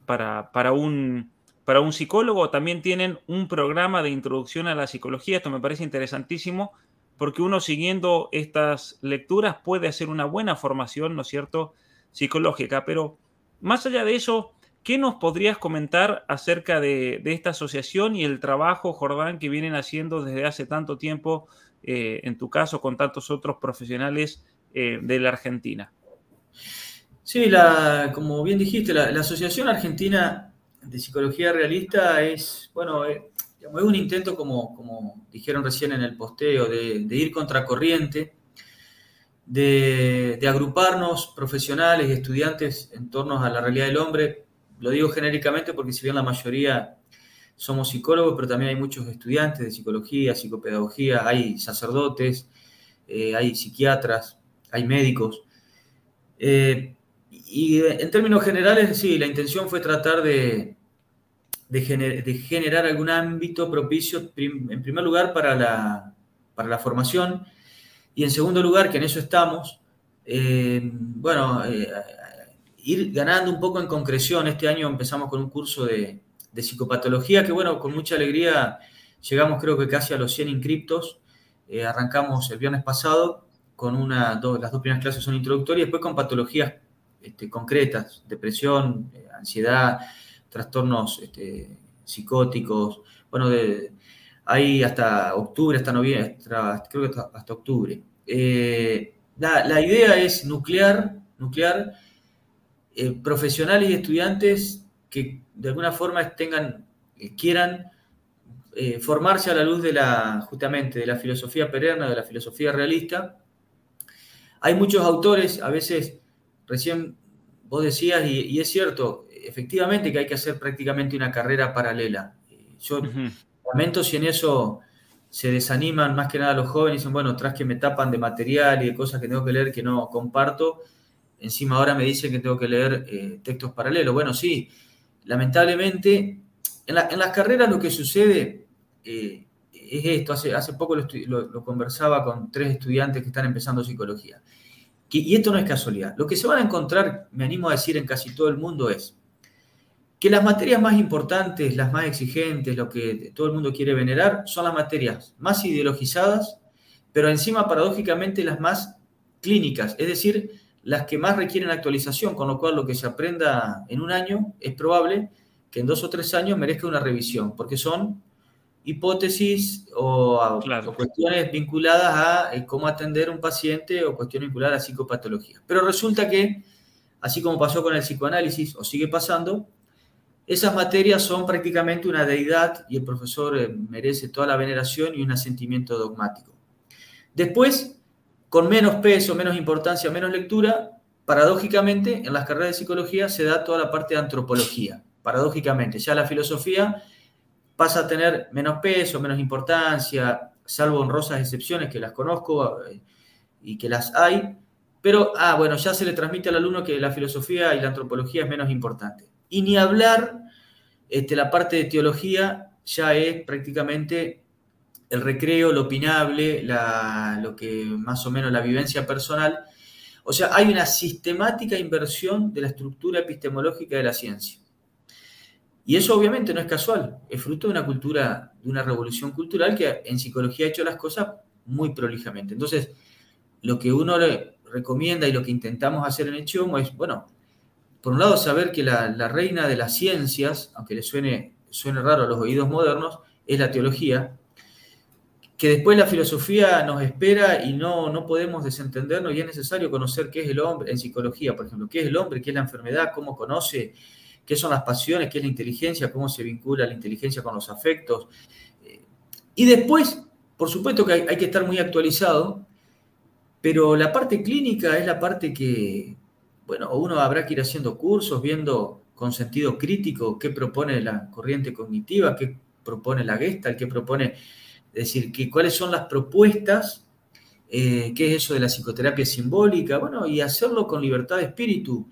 [SPEAKER 1] para, para un para un psicólogo también tienen un programa de introducción a la psicología. Esto me parece interesantísimo porque uno siguiendo estas lecturas puede hacer una buena formación, ¿no es cierto?, psicológica. Pero más allá de eso, ¿qué nos podrías comentar acerca de, esta asociación y el trabajo, Jordán, que vienen haciendo desde hace tanto tiempo, eh, en tu caso, con tantos otros profesionales eh, de la Argentina?
[SPEAKER 2] Sí, como bien dijiste, la Asociación Argentina de psicología realista es, bueno, eh, es un intento, como, como dijeron recién en el posteo, de, ir contra corriente, de, agruparnos profesionales y estudiantes en torno a la realidad del hombre. Lo digo genéricamente porque si bien la mayoría somos psicólogos, pero también hay muchos estudiantes de psicología, psicopedagogía, hay sacerdotes, eh, hay psiquiatras, hay médicos. Eh, y en términos generales, sí, la intención fue tratar de, de, generar algún ámbito propicio, en primer lugar, para la, para la formación y en segundo lugar, que en eso estamos, eh, bueno, eh, ir ganando un poco en concreción. Este año empezamos con un curso de, psicopatología que, bueno, con mucha alegría llegamos creo que casi a los 100 inscriptos. Eh, arrancamos el viernes pasado con una, las dos primeras clases son introductorias, después con patologías este, concretas, depresión, ansiedad, trastornos este, psicóticos, bueno, hay hasta octubre, hasta noviembre, creo que hasta, octubre. Eh, la, idea es nuclear, nuclear eh, profesionales y estudiantes que de alguna forma tengan, eh, quieran formarse a la luz de la, justamente, de la filosofía pererna, de la filosofía realista. Hay muchos autores, a veces, recién vos decías, y, es cierto, efectivamente que hay que hacer prácticamente una carrera paralela. Yo Lamento si en eso se desaniman más que nada los jóvenes y dicen, bueno, tras que me tapan de material y de cosas que tengo que leer que no comparto, encima ahora me dicen que tengo que leer eh, textos paralelos. Bueno, sí, lamentablemente, en, las carreras lo que sucede eh, es esto. Hace, hace poco lo, conversaba con tres estudiantes que están empezando psicología. y esto no es casualidad. Lo que se van a encontrar, me animo a decir en casi todo el mundo, es que las materias más importantes, las más exigentes, lo que todo el mundo quiere venerar, son las materias más ideologizadas, pero encima paradójicamente las más clínicas, es decir, las que más requieren actualización, con lo cual lo que se aprenda en un año es probable que en dos o tres años merezca una revisión, porque son hipótesis o, cuestiones vinculadas a eh, cómo atender a un paciente o cuestiones vinculadas a psicopatología. Pero resulta que, así como pasó con el psicoanálisis o sigue pasando, esas materias son prácticamente una deidad y el profesor eh, merece toda la veneración y un asentimiento dogmático. Después, con menos peso, menos importancia, menos lectura, paradójicamente en las carreras de psicología se da toda la parte de antropología. Paradójicamente, ya la filosofía pasa a tener menos peso, menos importancia, salvo honrosas excepciones que las conozco eh, y que las hay, pero, ah, bueno, ya se le transmite al alumno que la filosofía y la antropología es menos importante. Y ni hablar, este, la parte de teología ya es prácticamente el recreo, lo opinable, lo que más o menos la vivencia personal. O sea, hay una sistemática inversión de la estructura epistemológica de la ciencia. Y eso obviamente no es casual, es fruto de una cultura, de una revolución cultural que en psicología ha hecho las cosas muy prolijamente. Entonces, lo que uno le recomienda y lo que intentamos hacer en Echomo es, bueno, por un lado, saber que la, reina de las ciencias, aunque le suene, suene raro a los oídos modernos, es la teología, que después la filosofía nos espera y no, no podemos desentendernos y es necesario conocer qué es el hombre, en psicología, por ejemplo, qué es el hombre, qué es la enfermedad, cómo conoce, qué son las pasiones, qué es la inteligencia, cómo se vincula la inteligencia con los afectos. Y después, por supuesto que hay que estar muy actualizado, pero la parte clínica es la parte que, bueno, uno habrá que ir haciendo cursos, viendo con sentido crítico qué propone la corriente cognitiva, qué propone la Gestalt, qué propone, es decir, que, cuáles son las propuestas, eh, qué es eso de la psicoterapia simbólica, bueno, y hacerlo con libertad de espíritu,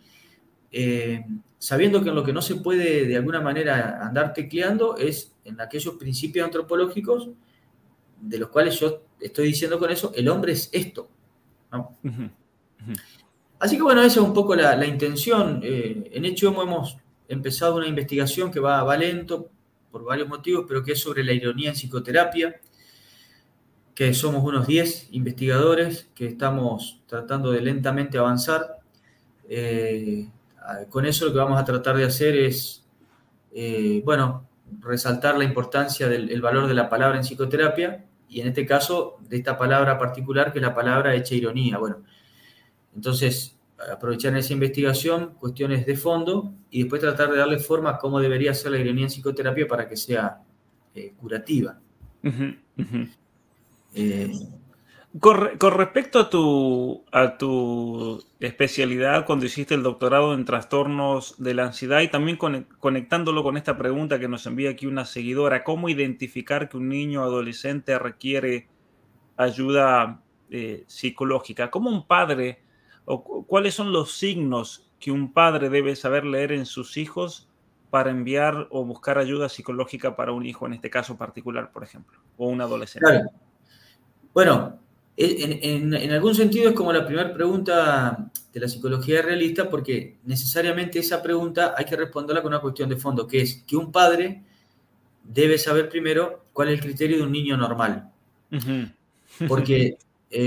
[SPEAKER 2] eh, sabiendo que en lo que no se puede de alguna manera andar tecleando es en aquellos principios antropológicos de los cuales yo estoy diciendo con eso, el hombre es esto. ¿no? Así que bueno, esa es un poco la, intención. Eh, en hecho hemos empezado una investigación que va, va lento por varios motivos, pero que es sobre la ironía en psicoterapia, que somos unos 10 investigadores que estamos tratando de lentamente avanzar. Eh, con eso lo que vamos a tratar de hacer es, eh, bueno, resaltar la importancia del valor de la palabra en psicoterapia y en este caso de esta palabra particular que es la palabra hecha ironía. Bueno, entonces, aprovechar esa investigación, cuestiones de fondo, y después tratar de darle forma a cómo debería ser la ironía en psicoterapia para que sea eh, curativa.
[SPEAKER 1] Eh, Con, respecto a tu, a tu especialidad cuando hiciste el doctorado en trastornos de la ansiedad y también conectándolo con esta pregunta que nos envía aquí una seguidora, ¿cómo identificar que un niño adolescente requiere ayuda eh, psicológica? ¿Cómo un padre o cuáles son los signos que un padre debe saber leer en sus hijos para enviar o buscar ayuda psicológica para un hijo en este caso particular, por ejemplo, o un adolescente? Claro.
[SPEAKER 2] Bueno, en, algún sentido es como la primera pregunta de la psicología realista, porque necesariamente esa pregunta hay que responderla con una cuestión de fondo, que es que un padre debe saber primero cuál es el criterio de un niño normal. Porque...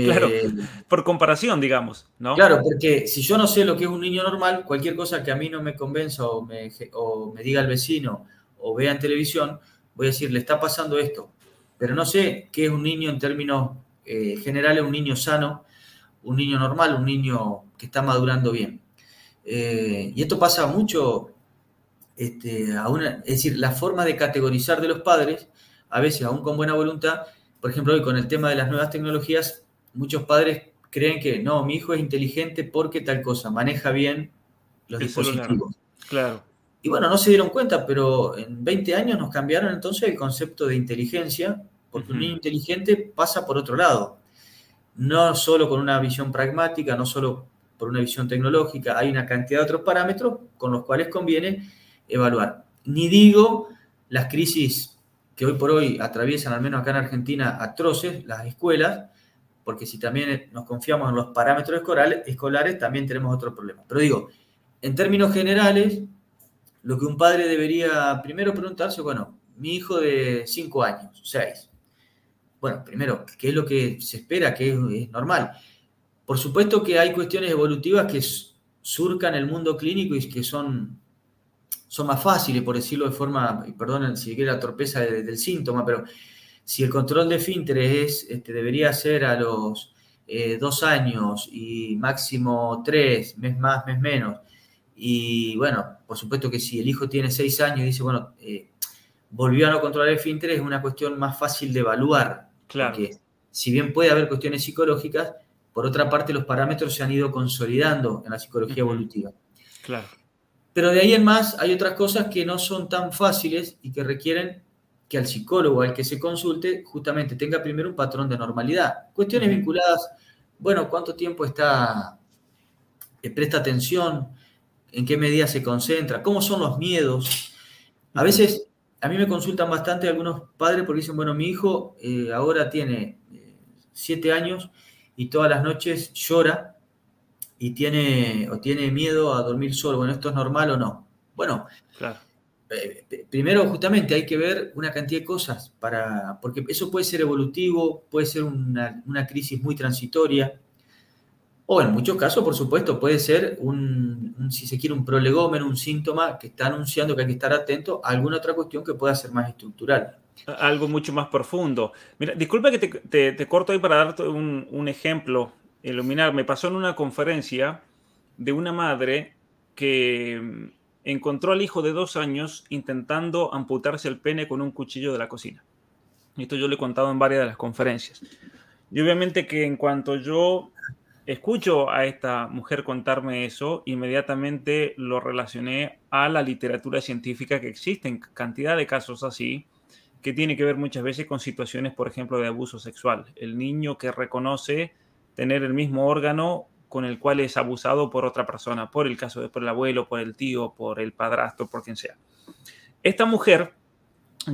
[SPEAKER 1] claro, eh, por comparación, digamos, ¿no?
[SPEAKER 2] Claro, porque si yo no sé lo que es un niño normal, cualquier cosa que a mí no me convenza o me, o me diga el vecino o vea en televisión, voy a decir, le está pasando esto, pero no sé qué es un niño en términos eh, general es un niño sano, un niño normal, un niño que está madurando bien. Eh, y esto pasa mucho, este, es decir, la forma de categorizar de los padres, a veces aún con buena voluntad, por ejemplo, hoy con el tema de las nuevas tecnologías, muchos padres creen que no, mi hijo es inteligente porque tal cosa, maneja bien los dispositivos.
[SPEAKER 1] Claro.
[SPEAKER 2] Y bueno, no se dieron cuenta, pero en 20 años nos cambiaron entonces el concepto de inteligencia porque un niño inteligente pasa por otro lado. No solo con una visión pragmática, no solo por una visión tecnológica, hay una cantidad de otros parámetros con los cuales conviene evaluar. Ni digo las crisis que hoy por hoy atraviesan, al menos acá en Argentina, atroces, las escuelas, porque si también nos confiamos en los parámetros escolares, también tenemos otro problema. Pero digo, en términos generales, lo que un padre debería primero preguntarse, bueno, mi hijo de 5 años, 6, bueno, primero, ¿qué es lo que se espera? ¿Qué es, normal? Por supuesto que hay cuestiones evolutivas que surcan el mundo clínico y que son, son más fáciles, por decirlo de forma, perdonen si quiere la torpeza del síntoma, pero si el control de finteres es, este, debería ser a los eh, dos años y máximo tres, mes más, mes menos, y bueno, por supuesto que si el hijo tiene seis años y dice, bueno, eh, volvió a no controlar el finter, es una cuestión más fácil de evaluar.
[SPEAKER 1] Claro.
[SPEAKER 2] Porque si bien puede haber cuestiones psicológicas, por otra parte los parámetros se han ido consolidando en la psicología evolutiva.
[SPEAKER 1] Claro.
[SPEAKER 2] Pero de ahí en más hay otras cosas que no son tan fáciles y que requieren que al psicólogo al que se consulte justamente tenga primero un patrón de normalidad. Cuestiones vinculadas, bueno, cuánto tiempo está, eh, presta atención, en qué medida se concentra, cómo son los miedos. A veces a mí me consultan bastante algunos padres porque dicen, bueno, mi hijo eh, ahora tiene eh, siete años y todas las noches llora y tiene, o tiene miedo a dormir solo. Bueno, ¿esto es normal o no? Bueno, eh, primero justamente hay que ver una cantidad de cosas para, porque eso puede ser evolutivo, puede ser una, una crisis muy transitoria, o en muchos casos, por supuesto, puede ser un, si se quiere, un prolegómeno, un síntoma que está anunciando que hay que estar atento a alguna otra cuestión que pueda ser más estructural.
[SPEAKER 1] Algo mucho más profundo. Mira, disculpa que te, corto ahí para darte un, ejemplo. Iluminar, me pasó en una conferencia de una madre que encontró al hijo de dos años intentando amputarse el pene con un cuchillo de la cocina. Esto yo le he contado en varias de las conferencias. Y obviamente que en cuanto yo escucho a esta mujer contarme eso, inmediatamente lo relacioné a la literatura científica que existe en cantidad de casos así, que tiene que ver muchas veces con situaciones, por ejemplo, de abuso sexual. El niño que reconoce tener el mismo órgano con el cual es abusado por otra persona, por el caso de por el abuelo, por el tío, por el padrastro, por quien sea. Esta mujer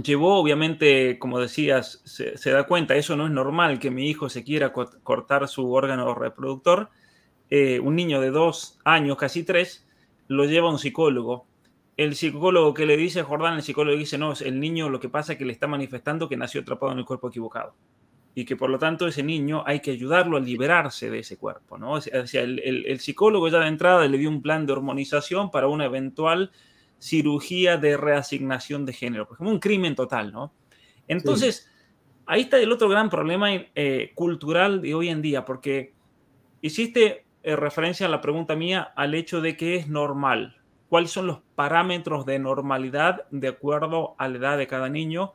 [SPEAKER 1] llevó, obviamente, como decías, se, da cuenta, eso no es normal que mi hijo se quiera cortar su órgano reproductor. Eh, un niño de dos años, casi tres, lo lleva a un psicólogo. El psicólogo que le dice a Jordán, el psicólogo dice, no, el niño lo que pasa es que le está manifestando que nació atrapado en el cuerpo equivocado. Y que por lo tanto ese niño hay que ayudarlo a liberarse de ese cuerpo. ¿no? O sea, el, el psicólogo ya de entrada le dio un plan de hormonización para una eventual cirugía de reasignación de género, por ejemplo, un crimen total, ¿no? Entonces, ahí está el otro gran problema eh, cultural de hoy en día, porque hiciste eh, referencia a la pregunta mía al hecho de que es normal. ¿Cuáles son los parámetros de normalidad de acuerdo a la edad de cada niño?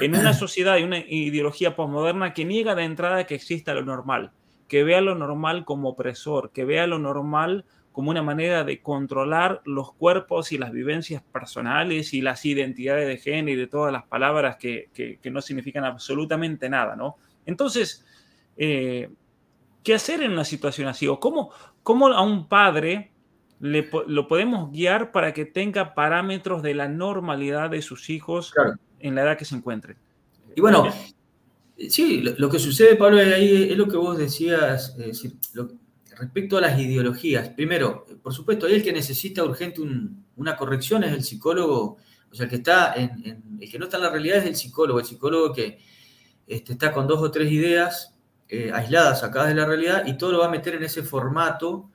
[SPEAKER 1] En una *clears throat* sociedad y una ideología postmoderna que niega de entrada que exista lo normal, que vea lo normal como opresor, que vea lo normal como una manera de controlar los cuerpos y las vivencias personales y las identidades de género y de todas las palabras que, no significan absolutamente nada, ¿no? Entonces, eh, ¿qué hacer en una situación así? ¿O cómo, cómo a un padre le, lo podemos guiar para que tenga parámetros de la normalidad de sus hijos en la edad que se encuentren?
[SPEAKER 2] Y bueno, sí, lo, que sucede, Pablo, ahí es lo que vos decías, lo, respecto a las ideologías, primero, por supuesto, ahí el que necesita urgente una corrección es el psicólogo, o sea, el que, está en, el que no está en la realidad es el psicólogo, el psicólogo que este, está con dos o tres ideas eh, aisladas, sacadas de la realidad, y todo lo va a meter en ese formato.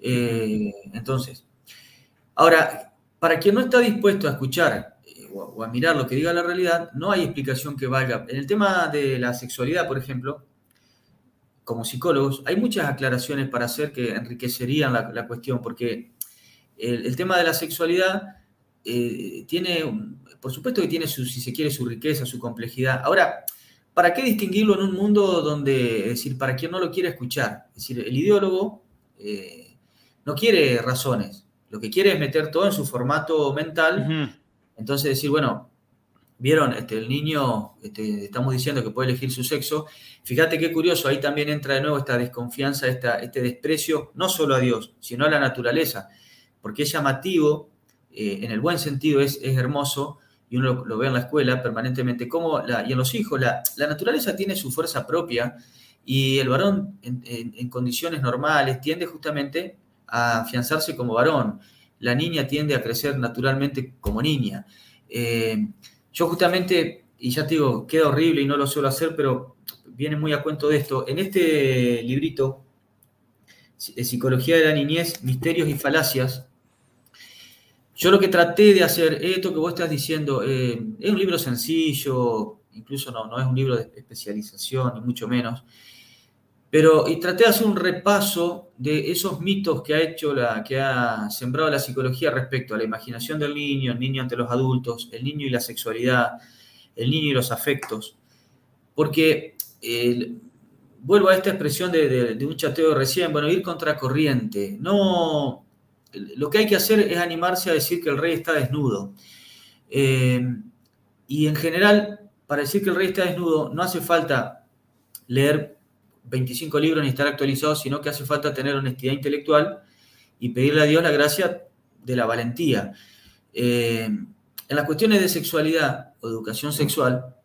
[SPEAKER 2] Eh, entonces, ahora, para quien no está dispuesto a escuchar o, a mirar lo que diga la realidad, no hay explicación que valga. En el tema de la sexualidad, por ejemplo, como psicólogos, hay muchas aclaraciones para hacer que enriquecerían la, cuestión, porque el, tema de la sexualidad eh, tiene, por supuesto que tiene, su, si se quiere, su riqueza, su complejidad. Ahora, ¿para qué distinguirlo en un mundo donde, es decir, para quien no lo quiere escuchar? Es decir, el ideólogo eh, no quiere razones, lo que quiere es meter todo en su formato mental. Entonces decir, bueno, vieron, este, el niño, este, estamos diciendo que puede elegir su sexo. Fíjate qué curioso, ahí también entra de nuevo esta desconfianza, esta, este desprecio, no solo a Dios, sino a la naturaleza, porque es llamativo, eh, en el buen sentido es, hermoso, y uno lo, ve en la escuela permanentemente, como la, y en los hijos, la, naturaleza tiene su fuerza propia, y el varón en, condiciones normales tiende justamente a afianzarse como varón, la niña tiende a crecer naturalmente como niña. Eh, yo justamente, y ya te digo, queda horrible y no lo suelo hacer, pero viene muy a cuento de esto. En este librito, Psicología de la Niñez, Misterios y Falacias, yo lo que traté de hacer, esto que vos estás diciendo, eh, es un libro sencillo, incluso no es un libro de especialización, ni mucho menos, pero y traté de hacer un repaso de esos mitos que ha hecho la, que ha sembrado la psicología respecto a la imaginación del niño, el niño ante los adultos, el niño y la sexualidad, el niño y los afectos. Porque vuelvo a esta expresión de, un chateo recién, bueno, ir contracorriente. No, lo que hay que hacer es animarse a decir que el rey está desnudo. Eh, y en general, para decir que el rey está desnudo, no hace falta leer 25 libros ni estar actualizados, sino que hace falta tener honestidad intelectual y pedirle a Dios la gracia de la valentía. Eh, en las cuestiones de sexualidad o educación sexual,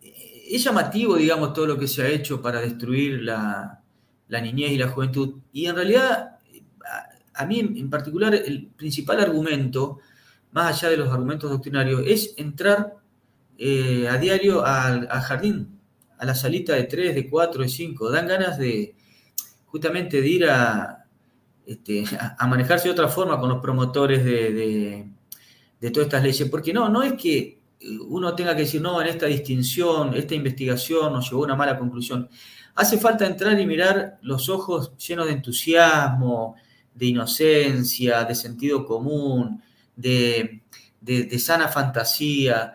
[SPEAKER 2] es llamativo, digamos, todo lo que se ha hecho para destruir la, niñez y la juventud. Y en realidad, a, mí en particular, el principal argumento, más allá de los argumentos doctrinarios, es entrar eh, a diario al jardín a la salita de 3, de 4, de 5. Dan ganas de justamente de ir este, *laughs* a, a, manejarse de otra forma con los promotores de, todas estas leyes. Porque no, no es que uno tenga que decir, no, en esta distinción, esta investigación nos llevó a una mala conclusión. Hace falta entrar y mirar los ojos llenos de entusiasmo, de inocencia, de sentido común, de, de sana fantasía,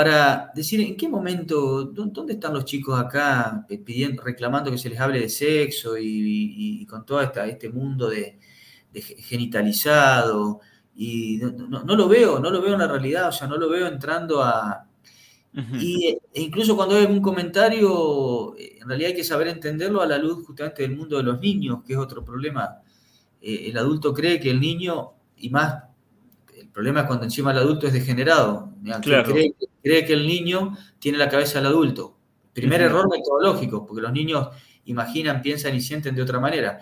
[SPEAKER 2] para decir en qué momento, dónde están los chicos acá pidiendo, reclamando que se les hable de sexo y, con todo esta, este mundo de, genitalizado. Y no, lo veo, no lo veo en la realidad, o sea, no lo veo entrando a... y, e incluso cuando hay algún comentario, en realidad hay que saber entenderlo a la luz justamente del mundo de los niños, que es otro problema. Eh, el adulto cree que el niño, y más problema es cuando encima el adulto es degenerado. Cree, que el niño tiene la cabeza del adulto. Primer error metodológico, porque los niños imaginan, piensan y sienten de otra manera.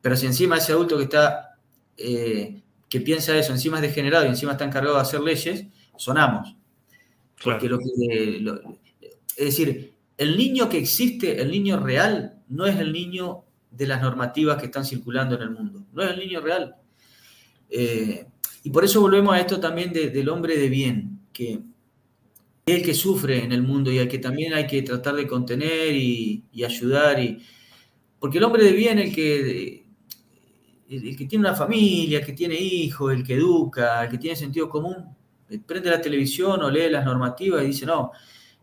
[SPEAKER 2] Pero si encima ese adulto que está, eh, que piensa eso, encima es degenerado y encima está encargado de hacer leyes, sonamos. Porque lo es decir, el niño que existe, el niño real, no es el niño de las normativas que están circulando en el mundo. No es el niño real. Eh, y por eso volvemos a esto también del hombre de bien, que es el que sufre en el mundo y al que también hay que tratar de contener y, ayudar. Y, porque el hombre de bien, el que, el, que tiene una familia, el que tiene hijos, el que educa, el que tiene sentido común, prende la televisión o lee las normativas y dice, no,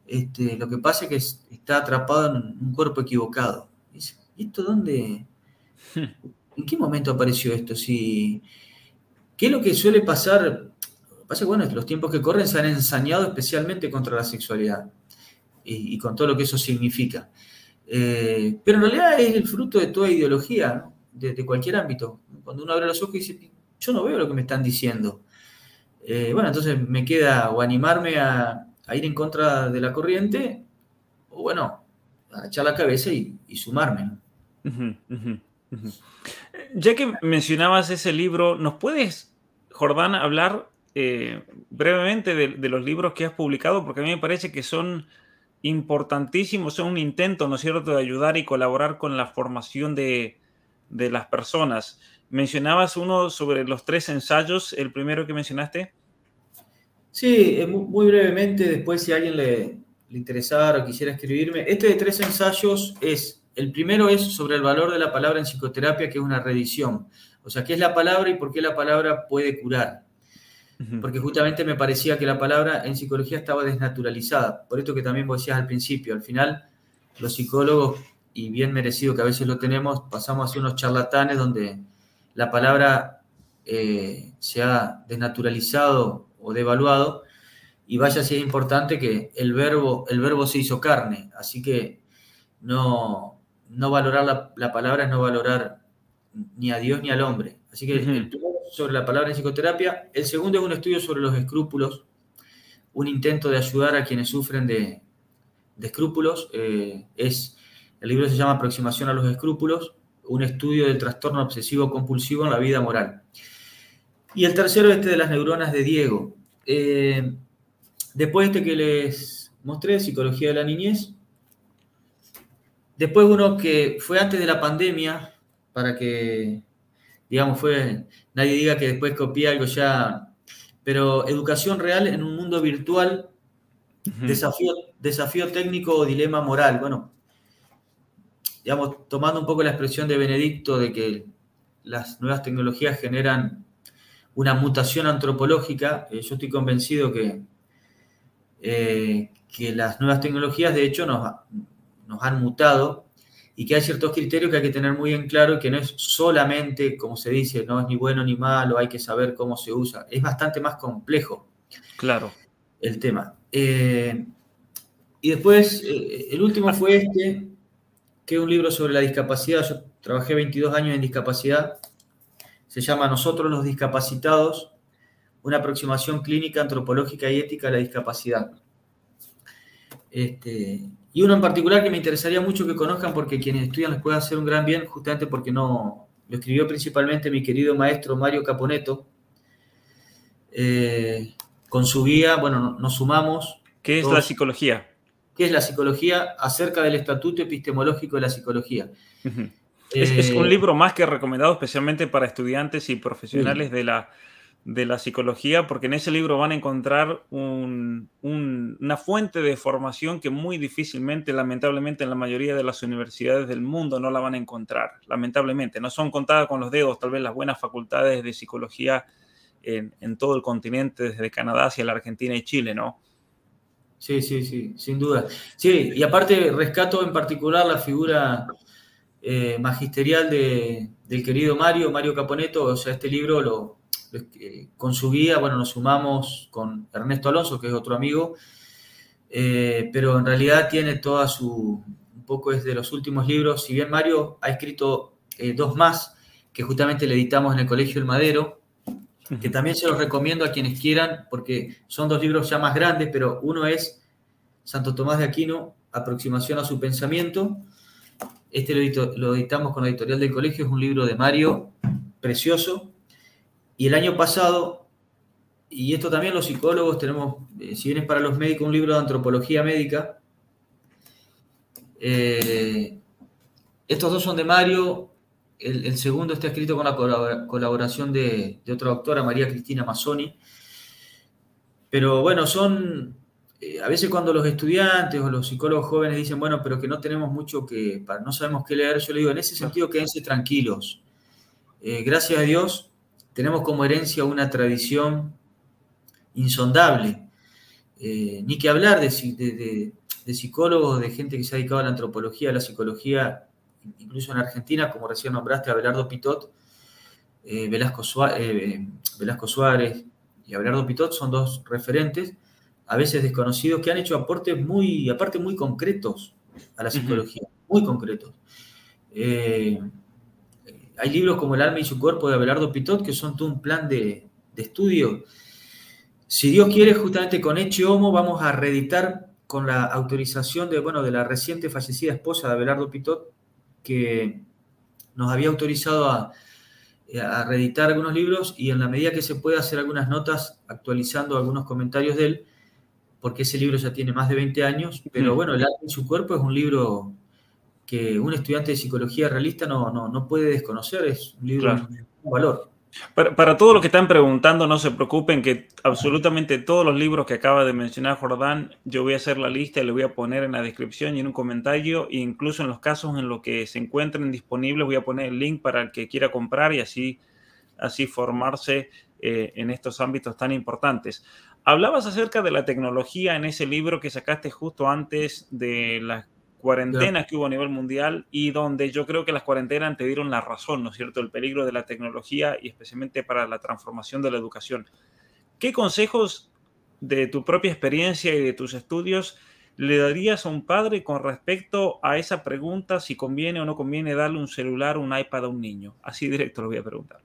[SPEAKER 2] este, lo que pasa es que está atrapado en un cuerpo equivocado. Dice, ¿y esto dónde? *laughs* ¿En qué momento apareció esto? Si, ¿Qué es lo que suele pasar? Pasa que, bueno, los tiempos que corren se han ensañado especialmente contra la sexualidad y, con todo lo que eso significa. Eh, pero en realidad es el fruto de toda ideología, de, cualquier ámbito. Cuando uno abre los ojos y dice, yo no veo lo que me están diciendo. Eh, bueno, entonces me queda o animarme a, ir en contra de la corriente, o bueno, a echar la cabeza y, sumarme.
[SPEAKER 1] Ya que mencionabas ese libro, ¿nos puedes, Jordán, hablar eh, brevemente de, los libros que has publicado? Porque a mí me parece que son importantísimos, son un intento, ¿no es cierto?, de ayudar y colaborar con la formación de, las personas. Mencionabas uno sobre los tres ensayos, el primero que mencionaste.
[SPEAKER 2] Sí, muy brevemente, después si a alguien le, le interesara o quisiera escribirme. Este de tres ensayos es, el primero es sobre el valor de la palabra en psicoterapia, que es una redición. O sea, ¿qué es la palabra y por qué la palabra puede curar? Porque justamente me parecía que la palabra en psicología estaba desnaturalizada. Por esto que también vos decías al principio, al final los psicólogos, y bien merecido que a veces lo tenemos, pasamos a ser unos charlatanes donde la palabra eh, se ha desnaturalizado o devaluado y vaya si es importante que el verbo, el verbo se hizo carne, así que no, no valorar la, palabra es no valorar ni a Dios ni al hombre. Así que el primero sobre la palabra en psicoterapia, el segundo es un estudio sobre los escrúpulos, un intento de ayudar a quienes sufren de, escrúpulos, eh, es, el libro se llama Aproximación a los escrúpulos, un estudio del trastorno obsesivo compulsivo en la vida moral. Y el tercero, este de las neuronas de Diego. Eh, Después este que les mostré, Psicología de la Niñez. Después uno que fue antes de la pandemia, para que, digamos, fue, nadie diga que después copié algo ya, pero educación real en un mundo virtual, desafío, desafío técnico o dilema moral. Bueno, digamos, tomando un poco la expresión de Benedicto de que las nuevas tecnologías generan una mutación antropológica, eh, yo estoy convencido que eh, que las nuevas tecnologías de hecho nos, nos han mutado y que hay ciertos criterios que hay que tener muy en claro que no es solamente, como se dice, no es ni bueno ni malo, hay que saber cómo se usa. Es bastante más complejo.
[SPEAKER 1] Claro.
[SPEAKER 2] El tema. Eh, y después, eh, el último fue este, que es un libro sobre la discapacidad. Yo trabajé 22 años en discapacidad. Se llama Nosotros los discapacitados, una aproximación clínica, antropológica y ética a la discapacidad. Este, y uno en particular que me interesaría mucho que conozcan porque quienes estudian les puede hacer un gran bien, justamente porque no lo escribió principalmente mi querido maestro Mario Caponeto. Eh, con su guía, bueno, nos sumamos.
[SPEAKER 1] ¿Qué es la psicología?
[SPEAKER 2] ¿Qué es la psicología? Acerca del estatuto epistemológico de la psicología.
[SPEAKER 1] es, un eh, libro más que recomendado especialmente para estudiantes y profesionales de la de la psicología, porque en ese libro van a encontrar una fuente de formación que muy difícilmente, lamentablemente, en la mayoría de las universidades del mundo no la van a encontrar. Lamentablemente, no son contadas con los dedos tal vez las buenas facultades de psicología en, todo el continente, desde Canadá hacia la Argentina y Chile, ¿no?
[SPEAKER 2] Sí, sí, sí, sin duda. Sí, y aparte rescato en particular la figura eh, magisterial de, del querido Mario, Mario Caponeto, o sea, este libro lo, con su guía, bueno, nos sumamos con Ernesto Alonso, que es otro amigo, eh, pero en realidad tiene toda su, un poco es de los últimos libros, si bien Mario ha escrito eh, dos más, que justamente le editamos en el Colegio El Madero, que también se los recomiendo a quienes quieran, porque son dos libros ya más grandes, pero uno es Santo Tomás de Aquino, Aproximación a su Pensamiento, este lo, lo editamos con la editorial del colegio, es un libro de Mario precioso, y el año pasado, y esto también los psicólogos tenemos, eh, si bien es para los médicos, un libro de antropología médica. Eh, estos dos son de Mario, el, segundo está escrito con la colaboración de, otra doctora, María Cristina Mazzoni. Pero bueno, son, eh, a veces cuando los estudiantes o los psicólogos jóvenes dicen, bueno, pero que no tenemos mucho que, no sabemos qué leer, yo le digo, en ese sentido quédense tranquilos. gracias a Dios, tenemos como herencia una tradición insondable. Eh, ni que hablar de, psicólogos, de gente que se ha dedicado a la antropología, a la psicología, incluso en Argentina, como recién nombraste, a Belardo Pitot, eh, Velasco, Suárez, Velasco Suárez y Abelardo Pitot son dos referentes, a veces desconocidos, que han hecho aportes muy, aparte muy concretos a la psicología, muy concretos. Hay libros como El alma y su cuerpo de Abelardo Pitot que son todo un plan de, estudio. Si Dios quiere, justamente con Eche Homo vamos a reeditar con la autorización de, bueno, de la reciente fallecida esposa de Abelardo Pitot, que nos había autorizado a, a reeditar algunos libros y en la medida que se pueda hacer algunas notas actualizando algunos comentarios de él, porque ese libro ya tiene más de 20 años, pero bueno, El alma y su cuerpo es un libro que un estudiante de psicología realista no, no, puede desconocer, es un libro de valor.
[SPEAKER 1] Para, para todos los que están preguntando, no se preocupen que absolutamente todos los libros que acaba de mencionar Jordán, yo voy a hacer la lista y le voy a poner en la descripción y en un comentario, e incluso en los casos en los que se encuentren disponibles voy a poner el link para el que quiera comprar y así, así formarse eh, en estos ámbitos tan importantes. Hablabas acerca de la tecnología en ese libro que sacaste justo antes de la cuarentenas que hubo a nivel mundial y donde yo creo que las cuarentenas te dieron la razón, ¿no es cierto?, el peligro de la tecnología y especialmente para la transformación de la educación. ¿Qué consejos de tu propia experiencia y de tus estudios le darías a un padre con respecto a esa pregunta si conviene o no conviene darle un celular o un iPad a un niño? Así directo lo voy a preguntar.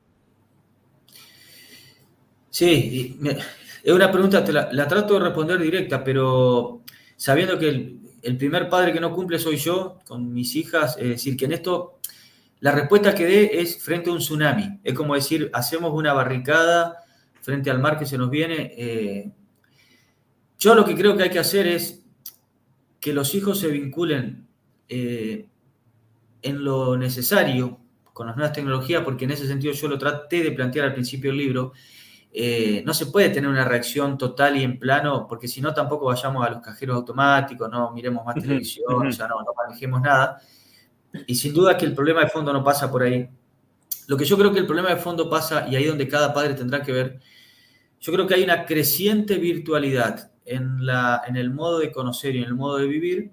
[SPEAKER 2] Sí, es una pregunta, la, la trato de responder directa, pero sabiendo que el, el primer padre que no cumple soy yo con mis hijas. Es decir, que en esto la respuesta que dé es frente a un tsunami. Es como decir, hacemos una barricada frente al mar que se nos viene. Eh, yo lo que creo que hay que hacer es que los hijos se vinculen eh, en lo necesario con las nuevas tecnologías, porque en ese sentido yo lo traté de plantear al principio del libro, eh, no se puede tener una reacción total y en plano, porque si no tampoco vayamos a los cajeros automáticos, no miremos más televisión, o sea, no, no manejemos nada. Y sin duda que el problema de fondo no pasa por ahí. Lo que yo creo que el problema de fondo pasa, y ahí donde cada padre tendrá que ver, yo creo que hay una creciente virtualidad en, la, en el modo de conocer y en el modo de vivir,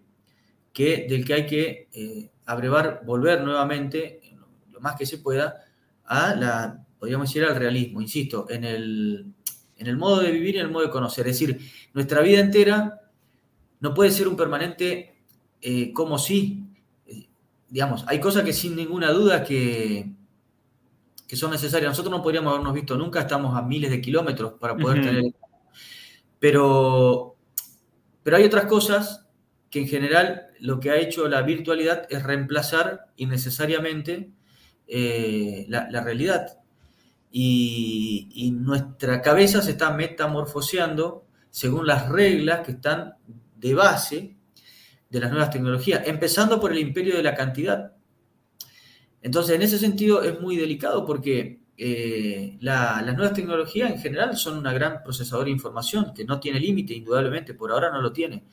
[SPEAKER 2] que, del que hay que eh, abrevar, volver nuevamente, lo más que se pueda, a la podríamos decir, al realismo, insisto, en el, modo de vivir y en el modo de conocer. Es decir, nuestra vida entera no puede ser un permanente eh, como si, eh, digamos, hay cosas que sin ninguna duda que, que son necesarias. Nosotros no podríamos habernos visto nunca, estamos a miles de kilómetros para poder tener... Pero, pero hay otras cosas que en general lo que ha hecho la virtualidad es reemplazar innecesariamente eh, la realidad y, nuestra cabeza se está metamorfoseando según las reglas que están de base de las nuevas tecnologías, empezando por el imperio de la cantidad. Entonces, en ese sentido es muy delicado porque eh, las nuevas tecnologías en general son una gran procesador de información que no tiene límite, indudablemente, por ahora no lo tiene.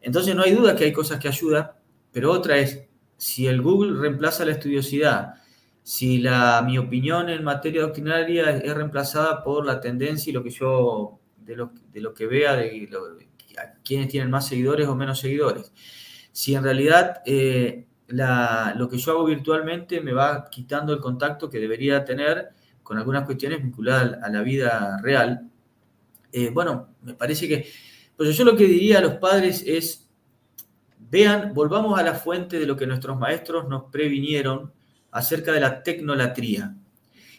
[SPEAKER 2] Entonces, no hay duda que hay cosas que ayudan, pero otra es, si el Google reemplaza la estudiosidad, si la, mi opinión en materia doctrinaria es, reemplazada por la tendencia y lo que yo, de lo, de lo que vea, de, quienes tienen más seguidores o menos seguidores. Si en realidad eh, lo que yo hago virtualmente me va quitando el contacto que debería tener con algunas cuestiones vinculadas a la vida real, eh, bueno, me parece que... Pues yo lo que diría a los padres es, vean, volvamos a la fuente de lo que nuestros maestros nos previnieron acerca de la tecnolatría.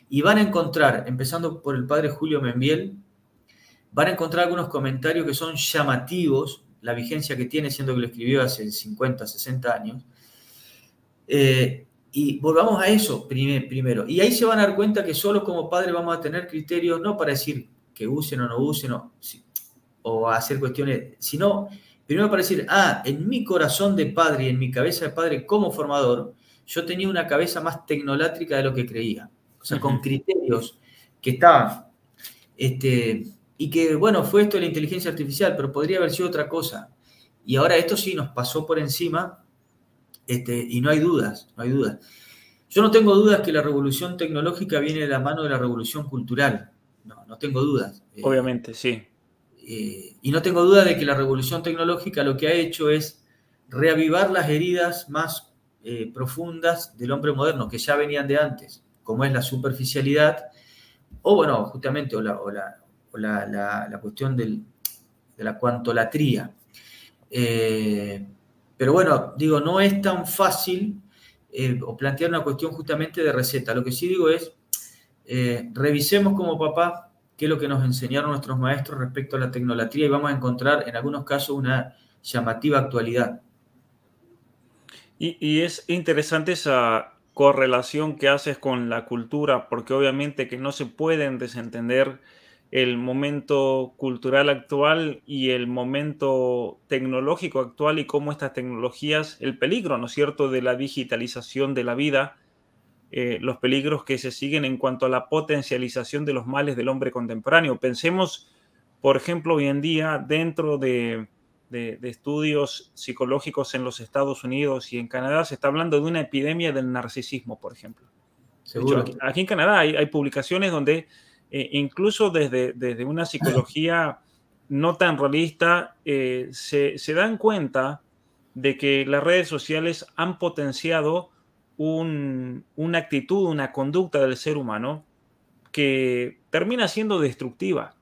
[SPEAKER 2] Y van a encontrar, empezando por el padre Julio Membiel, van a encontrar algunos comentarios que son llamativos, la vigencia que tiene, siendo que lo escribió hace 50, 60 años. Eh, y volvamos a eso primero. Y ahí se van a dar cuenta que solo como padre vamos a tener criterios, no para decir que usen o no usen, o, hacer cuestiones, sino primero para decir, ah, en mi corazón de padre y en mi cabeza de padre como formador, yo tenía una cabeza más tecnolátrica de lo que creía. O sea, con criterios que estaban. Este, y que, bueno, fue esto de la inteligencia artificial, pero podría haber sido otra cosa. Y ahora esto sí nos pasó por encima este, y no hay dudas, no hay dudas. Yo no tengo dudas que la revolución tecnológica viene de la mano de la revolución cultural. no, no tengo dudas.
[SPEAKER 1] Obviamente, sí.
[SPEAKER 2] y no tengo duda de que la revolución tecnológica lo que ha hecho es reavivar las heridas más profundas del hombre moderno, que ya venían de antes, como es la superficialidad, o bueno, justamente, o la, la, cuestión de la cuantolatría. Eh, pero bueno, digo, no es tan fácil eh, o plantear una cuestión justamente de receta. Lo que sí digo es, eh, revisemos como papá qué es lo que nos enseñaron nuestros maestros respecto a la tecnolatría y vamos a encontrar en algunos casos una llamativa actualidad.
[SPEAKER 1] Y, es interesante esa correlación que haces con la cultura, porque obviamente que no se pueden desentender el momento cultural actual y el momento tecnológico actual y cómo estas tecnologías, el peligro, ¿no es cierto?, de la digitalización de la vida, eh, los peligros que se siguen en cuanto a la potencialización de los males del hombre contemporáneo. Pensemos, por ejemplo, hoy en día, dentro de, estudios psicológicos en los Estados Unidos y en Canadá, se está hablando de una epidemia del narcisismo, por ejemplo. aquí, en Canadá hay publicaciones donde eh, incluso desde, desde, una psicología *laughs* no tan realista, eh, se, dan cuenta de que las redes sociales han potenciado una actitud, una conducta del ser humano que termina siendo destructiva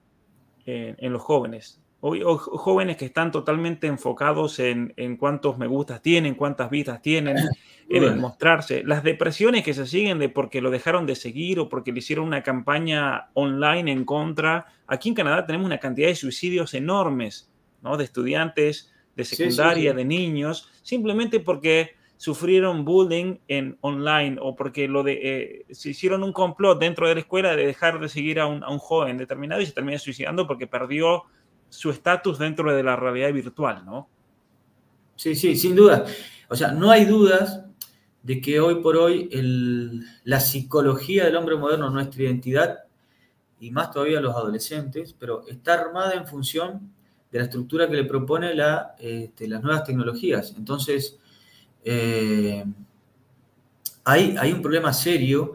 [SPEAKER 1] en los jóvenes o, jóvenes que están totalmente enfocados en, cuántos me gustas tienen, cuántas vistas tienen, *laughs* en mostrarse. Las depresiones que se siguen de porque lo dejaron de seguir o porque le hicieron una campaña online en contra. Aquí en Canadá tenemos una cantidad de suicidios enormes, ¿no? De estudiantes, de secundaria, de niños, simplemente porque sufrieron bullying en online o porque lo de, eh, se hicieron un complot dentro de la escuela de dejar de seguir a un, a un joven determinado y se termina suicidando porque perdió su estatus dentro de la realidad virtual, ¿no?
[SPEAKER 2] Sí, sí, sin duda. O sea, no hay dudas de que hoy por hoy la psicología del hombre moderno, nuestra identidad, y más todavía los adolescentes, pero está armada en función de la estructura que le propone este, las nuevas tecnologías. Entonces, eh, hay, hay un problema serio,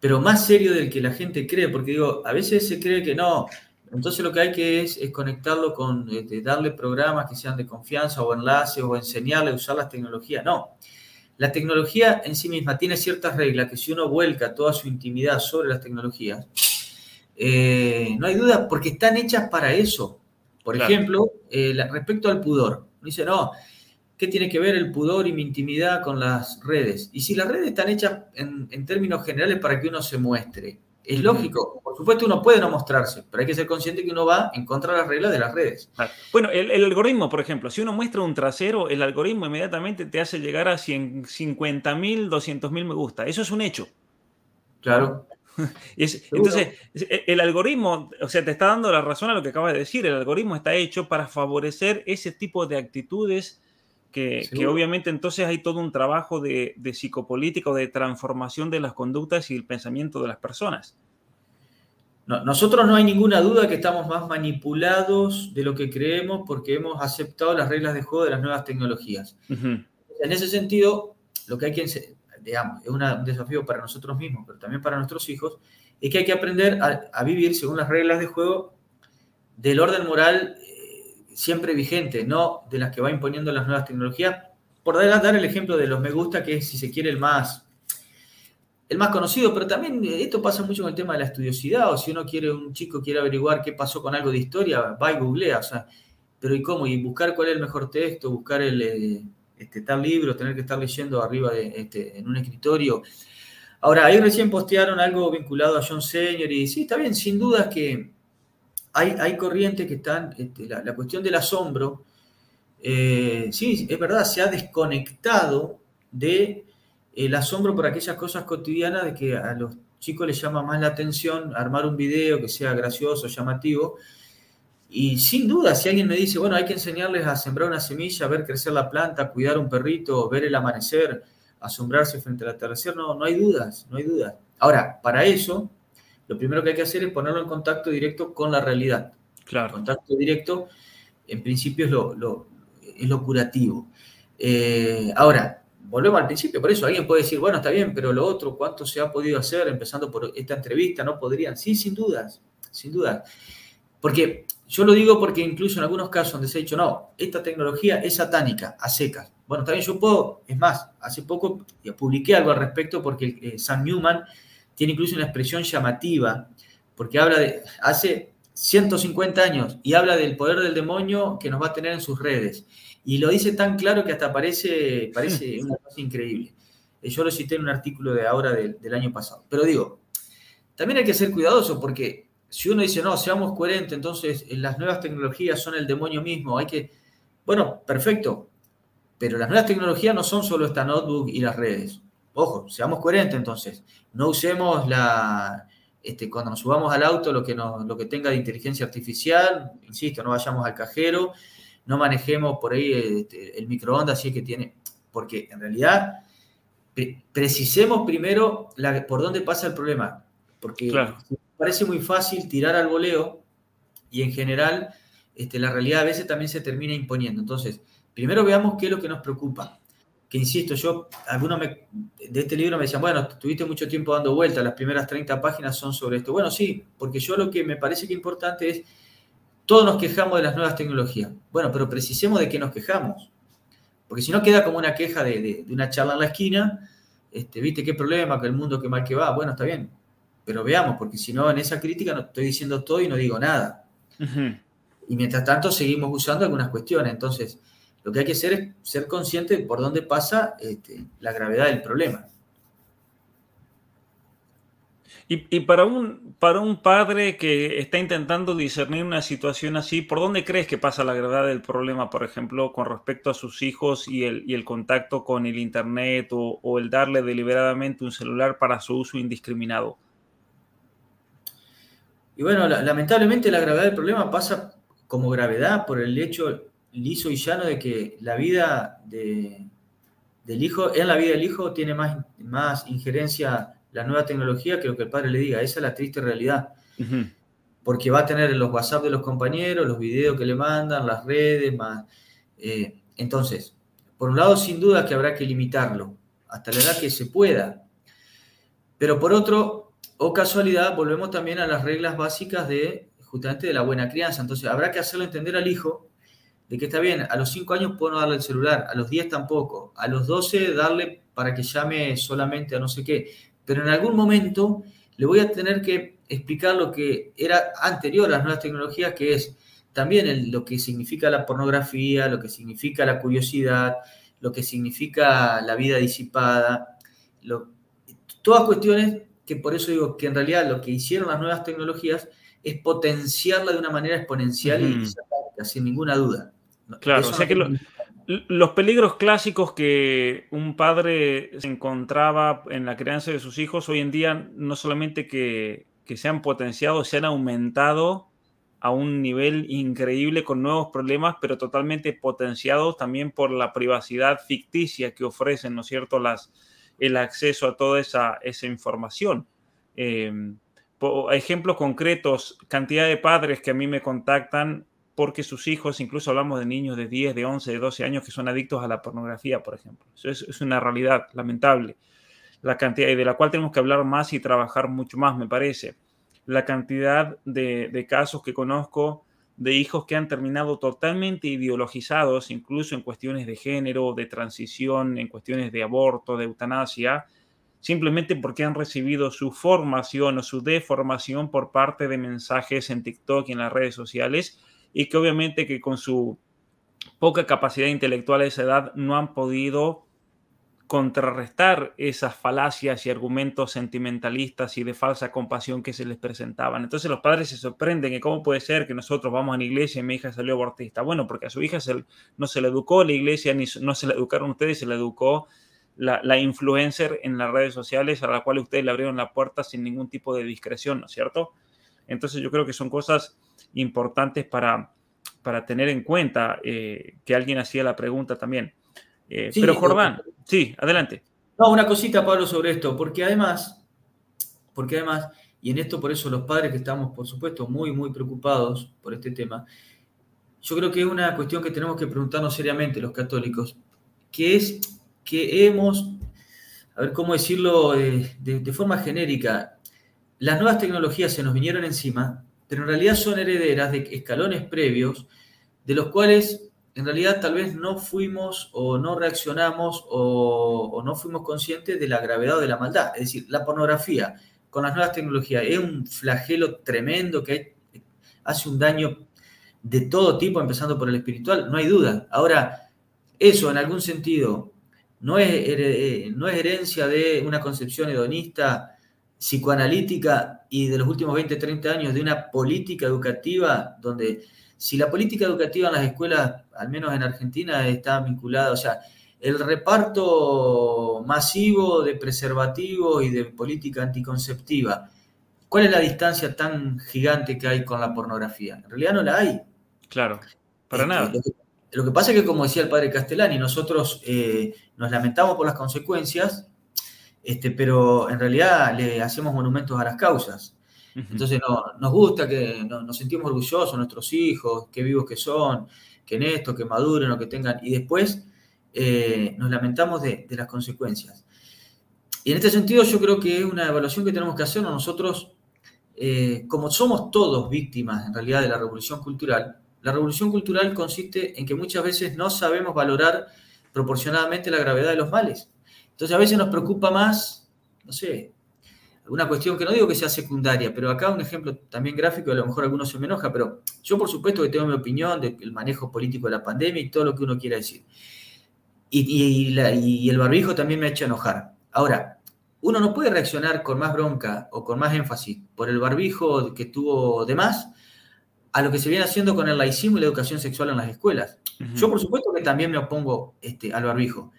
[SPEAKER 2] pero más serio del que la gente cree, porque digo, a veces se cree que no, entonces lo que hay que es, es conectarlo con, este, darle programas que sean de confianza o enlaces o enseñarle a usar las tecnologías. No, la tecnología en sí misma tiene ciertas reglas que si uno vuelca toda su intimidad sobre las tecnologías, eh, no hay duda porque están hechas para eso. Por ejemplo, eh, respecto al pudor. Dice, no, ¿qué tiene que ver el pudor y mi intimidad con las redes? Y si las redes están hechas en términos generales para que uno se muestre, es lógico, por supuesto uno puede no mostrarse, pero hay que ser consciente que uno va en contra de las reglas de las redes.
[SPEAKER 1] Bueno, el, algoritmo, por ejemplo, si uno muestra un trasero, el algoritmo inmediatamente te hace llegar a 50 mil, 200 mil me gusta. Eso es un hecho.
[SPEAKER 2] Claro. *laughs*
[SPEAKER 1] entonces, e, el algoritmo, o sea, te está dando la razón a lo que acabas de decir. El algoritmo está hecho para favorecer ese tipo de actitudes que, obviamente entonces hay todo un trabajo de, de psicopolítica de transformación de las conductas y el pensamiento de las personas.
[SPEAKER 2] nosotros no hay ninguna duda que estamos más manipulados de lo que creemos porque hemos aceptado las reglas de juego de las nuevas tecnologías. En ese sentido, lo que hay que, digamos, es un desafío para nosotros mismos, pero también para nuestros hijos, es que hay que aprender a, a vivir según las reglas de juego del orden moral siempre vigente, no de las que va imponiendo las nuevas tecnologías. Por dar, el ejemplo de los me gusta, que es, si se quiere, el más, el más conocido, pero también esto pasa mucho con el tema de la estudiosidad, o si uno quiere, un chico quiere averiguar qué pasó con algo de historia, va y googlea, o sea, pero ¿y cómo? Y buscar cuál es el mejor texto, buscar el eh, este, tal libro, tener que estar leyendo arriba este, en un escritorio. Ahora, ahí recién postearon algo vinculado a John Senior y sí, está bien, sin duda que hay, corrientes que están, este, la, cuestión del asombro, eh, sí, es verdad, se ha desconectado de el asombro por aquellas cosas cotidianas de que a los chicos les llama más la atención armar un video que sea gracioso, llamativo. Y sin duda, si alguien me dice, bueno, hay que enseñarles a sembrar una semilla, ver crecer la planta, cuidar un perrito, ver el amanecer, asombrarse frente al atardecer, no, no hay dudas, no hay dudas. Ahora, para eso lo primero que hay que hacer es ponerlo en contacto directo con la realidad.
[SPEAKER 1] Claro.
[SPEAKER 2] El contacto directo, en principio, es lo, es lo curativo. Eh, ahora, volvemos al principio, por eso alguien puede decir, bueno, está bien, pero lo otro, ¿cuánto se ha podido hacer empezando por esta entrevista? ¿No podrían? Sí, sin dudas, sin duda. Porque yo lo digo porque incluso en algunos casos donde se ha dicho, no, esta tecnología es satánica, a secas. Bueno, también yo puedo, es más, hace poco publiqué algo al respecto porque eh, Sam Newman tiene incluso una expresión llamativa, porque habla de, hace 150 años y habla del poder del demonio que nos va a tener en sus redes. Y lo dice tan claro que hasta parece, parece una cosa increíble. Eh, yo lo cité en un artículo de ahora del, del año pasado. Pero digo, también hay que ser cuidadoso porque si uno dice, no, seamos coherentes, entonces eh, las nuevas tecnologías son el demonio mismo, hay que, bueno, perfecto, pero las nuevas tecnologías no son solo esta notebook y las redes. Ojo, seamos coherentes entonces, no usemos la, este, cuando nos subamos al auto lo que, lo que tenga de inteligencia artificial, insisto, no vayamos al cajero, no manejemos por ahí este, el microondas si es que tiene, porque en realidad precisemos primero por dónde pasa el problema, porque parece muy fácil tirar al voleo y en general este, la realidad a veces también se termina imponiendo. Entonces, primero veamos qué es lo que nos preocupa que insisto, yo, algunos de este libro me decían, bueno, tuviste mucho tiempo dando vueltas, las primeras 30 páginas son sobre esto. Bueno, sí, porque yo lo que me parece que importante es, todos nos quejamos de las nuevas tecnologías. Bueno, pero precisemos de qué nos quejamos. Porque si no queda como una queja de, una charla en la esquina, este, viste qué problema, que el mundo qué mal que va. Bueno, está bien, pero veamos, porque si no, en esa crítica no estoy diciendo todo y no digo nada. Y mientras tanto seguimos usando algunas cuestiones. Entonces, lo que hay que hacer es ser consciente de por dónde pasa este, la gravedad del problema.
[SPEAKER 1] Y, para, un, para un padre que está intentando discernir una situación así, ¿por dónde crees que pasa la gravedad del problema, por ejemplo, con respecto a sus hijos y el, el contacto con el Internet o, el darle deliberadamente un celular para su uso indiscriminado?
[SPEAKER 2] Y bueno, lamentablemente la gravedad del problema pasa como gravedad por el hecho liso y llano de que la vida de, del hijo, en la vida del hijo tiene más, más injerencia la nueva tecnología que lo que el padre le diga. Esa es la triste realidad. Porque va a tener los WhatsApp de los compañeros, los videos que le mandan, las redes, más. Eh, entonces, por un lado, sin duda que habrá que limitarlo hasta la edad que se pueda. Pero por otro, o casualidad, volvemos también a las reglas básicas de justamente de la buena crianza. Entonces, habrá que hacerlo entender al hijo de que está bien, a los 5 años puedo no darle el celular, a los 10 tampoco, a los 12 darle para que llame solamente a no sé qué, pero en algún momento le voy a tener que explicar lo que era anterior a las nuevas tecnologías, que es también lo que significa la pornografía, lo que significa la curiosidad, lo que significa la vida disipada, todas cuestiones que por eso digo que en realidad lo que hicieron las nuevas tecnologías es potenciarla de una manera exponencial y sin ninguna duda.
[SPEAKER 1] Claro, o sea que los peligros clásicos que un padre se encontraba en la crianza de sus hijos hoy en día no solamente que, se han potenciado, se han aumentado a un nivel increíble con nuevos problemas, pero totalmente potenciados también por la privacidad ficticia que ofrecen, ¿no es cierto?, las, el acceso a toda esa, esa información. Em, ejemplos concretos, cantidad de padres que a mí me contactan porque sus hijos, incluso hablamos de niños de 10, de 11, de 12 años que son adictos a la pornografía, por ejemplo. Eso es, una realidad lamentable, la cantidad, y de la cual tenemos que hablar más y trabajar mucho más, me parece. La cantidad de, de casos que conozco de hijos que han terminado totalmente ideologizados, incluso en cuestiones de género, de transición, en cuestiones de aborto, de eutanasia, simplemente porque han recibido su formación o su deformación por parte de mensajes en TikTok y en las redes sociales y que obviamente que con su poca capacidad intelectual a esa edad no han podido contrarrestar esas falacias y argumentos sentimentalistas y de falsa compasión que se les presentaban. Entonces los padres se sorprenden que cómo puede ser que nosotros vamos a la iglesia y mi hija salió abortista. Bueno, porque a su hija no se le educó la iglesia, ni no se le educaron ustedes, se le educó la, la, influencer en las redes sociales a la cual ustedes le abrieron la puerta sin ningún tipo de discreción, ¿no es cierto? Entonces yo creo que son cosas importantes para, para tener en cuenta eh, que alguien hacía la pregunta también. Eh, pero Jordán, sí, adelante.
[SPEAKER 2] No, una cosita, Pablo, sobre esto, porque además, porque además, y en esto por eso los padres que estamos, por supuesto, muy, muy preocupados por este tema, yo creo que es una cuestión que tenemos que preguntarnos seriamente los católicos, que es que hemos, a ver cómo decirlo eh, de forma genérica, las nuevas tecnologías se nos vinieron encima, pero en realidad son herederas de escalones previos, de los cuales en realidad tal vez no fuimos o no reaccionamos o, no fuimos conscientes de la gravedad de la maldad. Es decir, la pornografía con las nuevas tecnologías es un flagelo tremendo que hace un daño de todo tipo, empezando por el espiritual, no hay duda. Ahora, eso en algún sentido no es, no es herencia de una concepción hedonista, psicoanalítica y de los últimos 20, 30 años de una política educativa donde si la política educativa en las escuelas, al menos en Argentina, está vinculada, o sea, el reparto masivo de preservativos y de política anticonceptiva, ¿cuál es la distancia tan gigante que hay con la pornografía? En realidad no la hay.
[SPEAKER 1] Claro, para este, nada.
[SPEAKER 2] Lo que, pasa es que, como decía el padre Castellani, nosotros eh, nos lamentamos por las consecuencias, este, pero en realidad le hacemos monumentos a las causas. Entonces no, nos gusta que nos sentimos orgullosos de nuestros hijos, qué vivos que son, que en esto, que maduren o que tengan, y después eh, nos lamentamos de, las consecuencias. Y en este sentido yo creo que es una evaluación que tenemos que hacernos nosotros, eh, como somos todos víctimas en realidad de la revolución cultural, la revolución cultural consiste en que muchas veces no sabemos valorar proporcionadamente la gravedad de los males. Entonces a veces nos preocupa más, no sé, alguna cuestión que no digo que sea secundaria, pero acá un ejemplo también gráfico, a lo mejor alguno se me enoja, pero yo por supuesto que tengo mi opinión del manejo político de la pandemia y todo lo que uno quiera decir. Y, y, el barbijo también me ha hecho enojar. Ahora, uno no puede reaccionar con más bronca o con más énfasis por el barbijo que tuvo de más a lo que se viene haciendo con el laicismo y la educación sexual en las escuelas. Yo por supuesto que también me opongo este, al barbijo,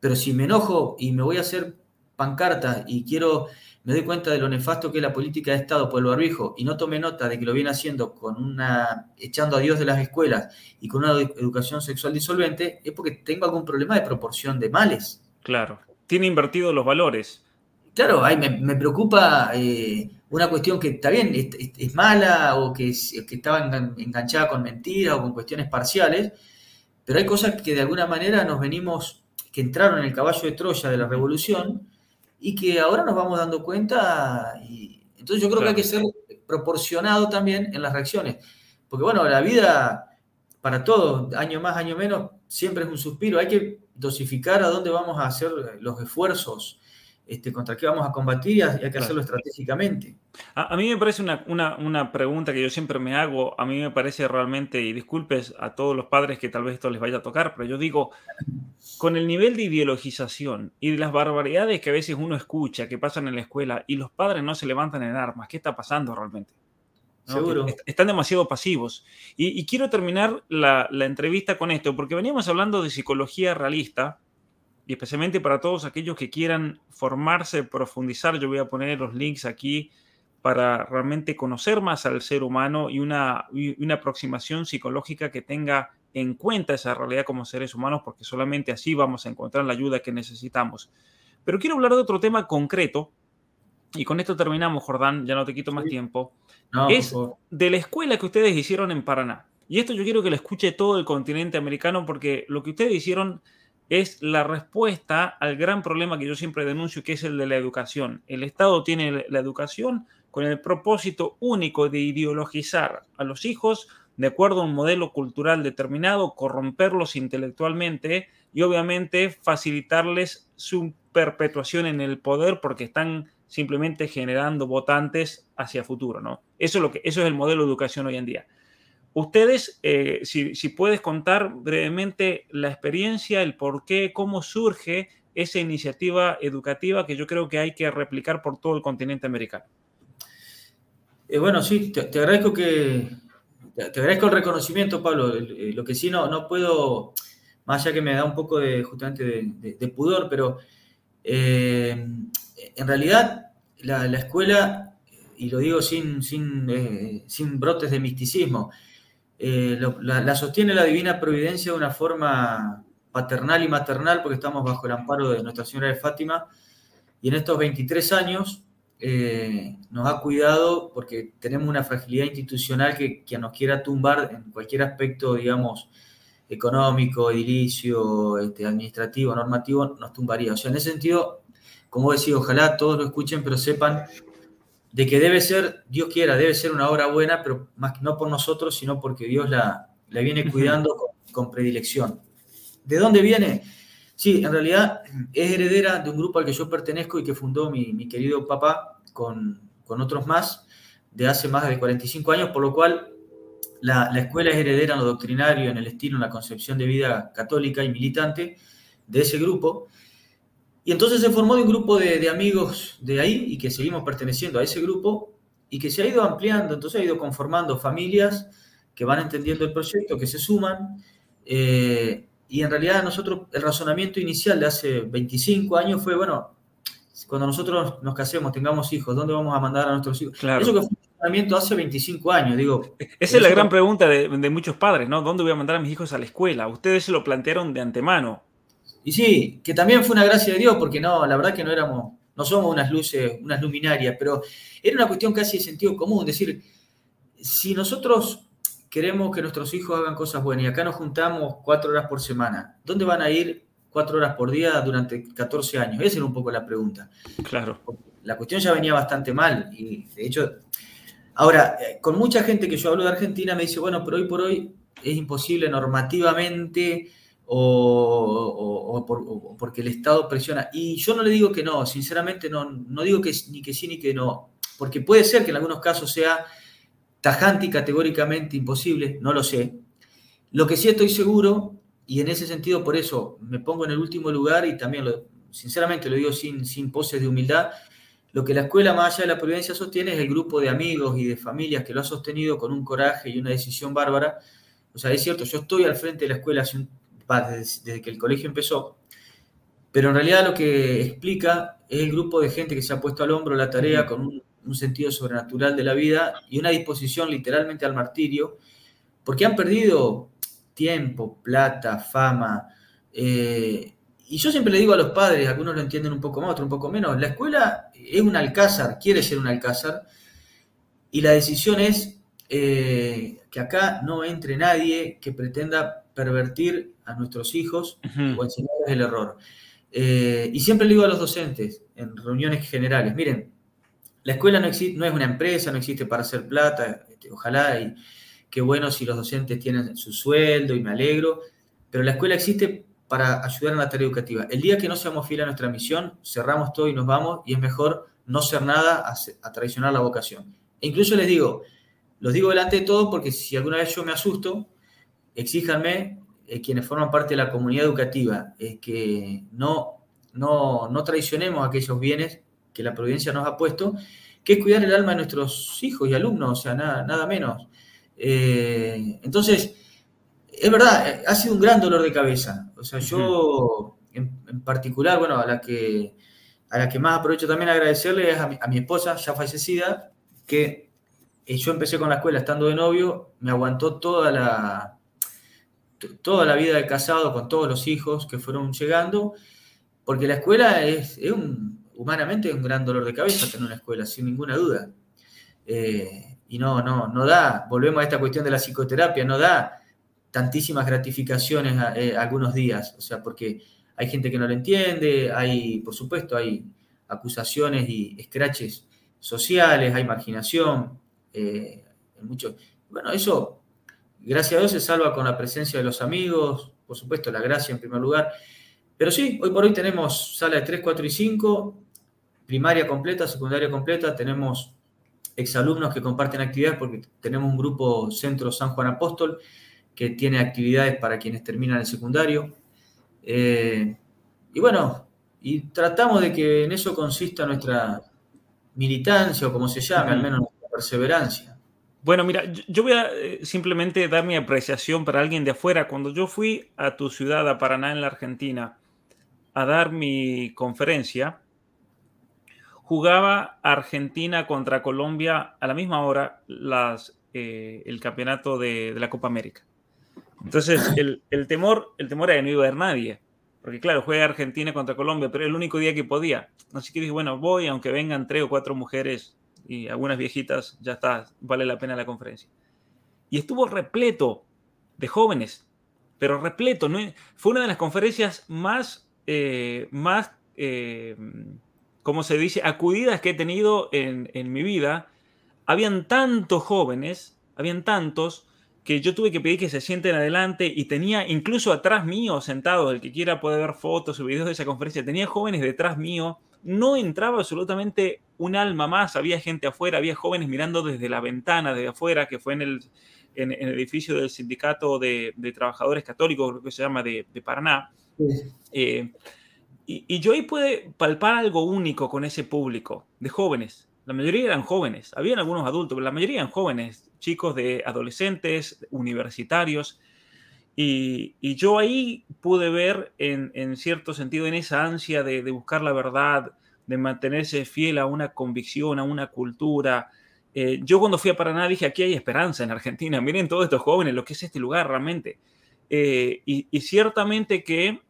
[SPEAKER 2] pero si me enojo y me voy a hacer pancartas y quiero me doy cuenta de lo nefasto que es la política de Estado por el barbijo y no tome nota de que lo viene haciendo con una, echando a Dios de las escuelas y con una educación sexual disolvente, es porque tengo algún problema de proporción de males.
[SPEAKER 1] Claro, tiene invertidos los valores.
[SPEAKER 2] Claro, ahí me, preocupa eh, una cuestión que está bien, es, mala o que, que estaba enganchada con mentiras o con cuestiones parciales, pero hay cosas que de alguna manera nos venimos, que entraron en el caballo de Troya de la revolución, y que ahora nos vamos dando cuenta. Y, entonces yo creo que hay que ser proporcionado también en las reacciones. Porque bueno, la vida para todos, año más, año menos, siempre es un suspiro. Hay que dosificar a dónde vamos a hacer los esfuerzos este, contra qué vamos a combatir y hay que hacerlo estratégicamente.
[SPEAKER 1] A, mí me parece una, pregunta que yo siempre me hago, a mí me parece realmente, y disculpes a todos los padres que tal vez esto les vaya a tocar, pero yo digo, con el nivel de ideologización y de las barbaridades que a veces uno escucha que pasan en la escuela y los padres no se levantan en armas, ¿qué está pasando realmente?
[SPEAKER 2] Seguro.
[SPEAKER 1] Están demasiado pasivos. Y, quiero terminar la, la entrevista con esto, porque veníamos hablando de psicología realista, y especialmente para todos aquellos que quieran formarse, profundizar, yo voy a poner los links aquí para realmente conocer más al ser humano y una, una aproximación psicológica que tenga en cuenta esa realidad como seres humanos, porque solamente así vamos a encontrar la ayuda que necesitamos. Pero quiero hablar de otro tema concreto, y con esto terminamos, Jordán, ya no te quito más tiempo. es de la escuela que ustedes hicieron en Paraná. Y esto yo quiero que lo escuche todo el continente americano, porque lo que ustedes hicieron es la respuesta al gran problema que yo siempre denuncio, que es el de la educación. El Estado tiene la educación con el propósito único de ideologizar a los hijos de acuerdo a un modelo cultural determinado, corromperlos intelectualmente y obviamente facilitarles su perpetuación en el poder porque están simplemente generando votantes hacia futuro, ¿no? Eso es, lo que, eso es el modelo de educación hoy en día. Ustedes, eh, si, puedes contar brevemente la experiencia, el por qué, cómo surge esa iniciativa educativa que yo creo que hay que replicar por todo el continente americano.
[SPEAKER 2] Eh, bueno, sí, te, agradezco que te, agradezco el reconocimiento, Pablo. Eh, lo que sí no, no puedo, más allá que me da un poco de justamente de, pudor, pero en realidad la, escuela, y lo digo sin, sin, sin brotes de misticismo, eh, la, sostiene la divina providencia de una forma paternal y maternal, porque estamos bajo el amparo de Nuestra Señora de Fátima, y en estos 23 años eh, nos ha cuidado porque tenemos una fragilidad institucional que quien nos quiera tumbar en cualquier aspecto, digamos, económico, edilicio, este, administrativo, normativo, nos tumbaría. O sea, en ese sentido, como decía, ojalá todos lo escuchen, pero sepan de que debe ser, Dios quiera, debe ser una obra buena, pero más no por nosotros, sino porque Dios la, la viene *laughs* cuidando con, predilección. ¿De dónde viene? Sí, en realidad es heredera de un grupo al que yo pertenezco y que fundó mi, querido papá con, con, otros más de hace más de 45 años, por lo cual la, la, escuela es heredera en lo doctrinario, en el estilo, en la concepción de vida católica y militante de ese grupo. Y entonces se formó de un grupo de, amigos de ahí y que seguimos perteneciendo a ese grupo y que se ha ido ampliando, entonces ha ido conformando familias que van entendiendo el proyecto, que se suman. Eh, y en realidad nosotros, el razonamiento inicial de hace 25 años fue, bueno, cuando nosotros nos casemos, tengamos hijos, ¿dónde vamos a mandar a nuestros hijos?
[SPEAKER 1] Claro.
[SPEAKER 2] Eso que fue un razonamiento hace 25 años, digo.
[SPEAKER 1] Esa es la gran pregunta de, de, muchos padres, ¿no? ¿Dónde voy a mandar a mis hijos a la escuela? Ustedes se lo plantearon de antemano.
[SPEAKER 2] Y sí, que también fue una gracia de Dios, porque no, la verdad que no éramos, no somos unas luces, unas luminarias, pero era una cuestión casi de sentido común, es decir, si nosotros queremos que nuestros hijos hagan cosas buenas y acá nos juntamos cuatro horas por semana, ¿dónde van a ir cuatro horas por día durante 14 años? Esa era un poco la pregunta.
[SPEAKER 1] Claro.
[SPEAKER 2] La cuestión ya venía bastante mal y de hecho, ahora, eh, con mucha gente que yo hablo de Argentina me dice, bueno, pero hoy por hoy es imposible normativamente o, porque el Estado presiona. Y yo no le digo que no, sinceramente no, no digo que ni que sí ni que no, porque puede ser que en algunos casos sea tajante y categóricamente imposible, no lo sé. Lo que sí estoy seguro, y en ese sentido por eso me pongo en el último lugar y también lo, sinceramente lo digo sin, sin poses de humildad, lo que la escuela más allá de la providencia sostiene es el grupo de amigos y de familias que lo ha sostenido con un coraje y una decisión bárbara. O sea, es cierto, yo estoy al frente de la escuela desde, que el colegio empezó, pero en realidad lo que explica es el grupo de gente que se ha puesto al hombro la tarea con un, sentido sobrenatural de la vida y una disposición literalmente al martirio, porque han perdido tiempo, plata, fama. Eh, y yo siempre le digo a los padres, algunos lo entienden un poco más, otros un poco menos, la escuela es un alcázar, quiere ser un alcázar, y la decisión es eh, que acá no entre nadie que pretenda pervertir a nuestros hijos o enseñarles el error. Eh, y siempre le digo a los docentes en reuniones generales, miren, la escuela no, es una empresa, no existe para hacer plata, este, ojalá, y qué bueno si los docentes tienen su sueldo y me alegro, pero la escuela existe para ayudar en la tarea educativa. El día que no seamos fieles a nuestra misión, cerramos todo y nos vamos, y es mejor no ser nada a, traicionar la vocación. E incluso les digo, los digo delante de todo porque si alguna vez yo me asusto, exíjanme eh, quienes forman parte de la comunidad educativa, que no, no, no traicionemos aquellos bienes que la providencia nos ha puesto, que es cuidar el alma de nuestros hijos y alumnos, o sea, nada, nada menos. Eh, entonces, es verdad, eh, ha sido un gran dolor de cabeza. O sea, yo en, particular, bueno, a la que a la que más aprovecho también agradecerle es a mi, a mi esposa, ya fallecida, que yo empecé con la escuela estando de novio, me aguantó toda la, toda la vida de casado con todos los hijos que fueron llegando, porque la escuela es, un, humanamente un gran dolor de cabeza tener una escuela, sin ninguna duda. Eh, y no, no, no da, volvemos a esta cuestión de la psicoterapia, no da tantísimas gratificaciones eh, algunos días, o sea, porque hay gente que no lo entiende, hay, por supuesto, hay acusaciones y escraches sociales, hay marginación, eh, mucho, bueno, eso gracias a Dios se salva con la presencia de los amigos, por supuesto, la gracia en primer lugar. Pero sí, hoy por hoy tenemos sala de 3, 4 y 5, primaria completa, secundaria completa, tenemos exalumnos que comparten actividades porque tenemos un grupo Centro San Juan Apóstol que tiene actividades para quienes terminan el secundario. Eh, y bueno, y tratamos de que en eso consista nuestra militancia o como se llame, al menos nuestra perseverancia.
[SPEAKER 1] Bueno, mira, yo voy a eh, simplemente dar mi apreciación para alguien de afuera. Cuando yo fui a tu ciudad, a Paraná, en la Argentina, a dar mi conferencia, jugaba Argentina contra Colombia a la misma hora las, eh, el campeonato de, la Copa América. Entonces, *laughs* el, temor, el temor era que no iba a haber nadie. Porque claro, juega Argentina contra Colombia, pero era el único día que podía. Así que dije, bueno, voy, aunque vengan tres o cuatro mujeres y algunas viejitas, ya está, vale la pena la conferencia. Y estuvo repleto de jóvenes, pero repleto. ¿no? Fue una de las conferencias más, eh, más eh, como se dice, acudidas que he tenido en, en mi vida, habían tantos jóvenes, habían tantos, que yo tuve que pedir que se sienten adelante y tenía incluso atrás mío sentado, el que quiera puede ver fotos o videos de esa conferencia, tenía jóvenes detrás mío, no entraba absolutamente un alma más, había gente afuera, había jóvenes mirando desde la ventana de afuera, que fue en el, en, el edificio del Sindicato de, Trabajadores Católicos, creo que se llama, de, Paraná. Eh, y, y, yo ahí pude palpar algo único con ese público de jóvenes. La mayoría eran jóvenes, habían algunos adultos, pero la mayoría eran jóvenes, chicos de adolescentes, universitarios. Y, yo ahí pude ver, en, cierto sentido, en esa ansia de, buscar la verdad, de mantenerse fiel a una convicción, a una cultura. Eh, yo cuando fui a Paraná dije, aquí hay esperanza en Argentina, miren todos estos jóvenes, lo que es este lugar realmente. Eh, y, ciertamente que,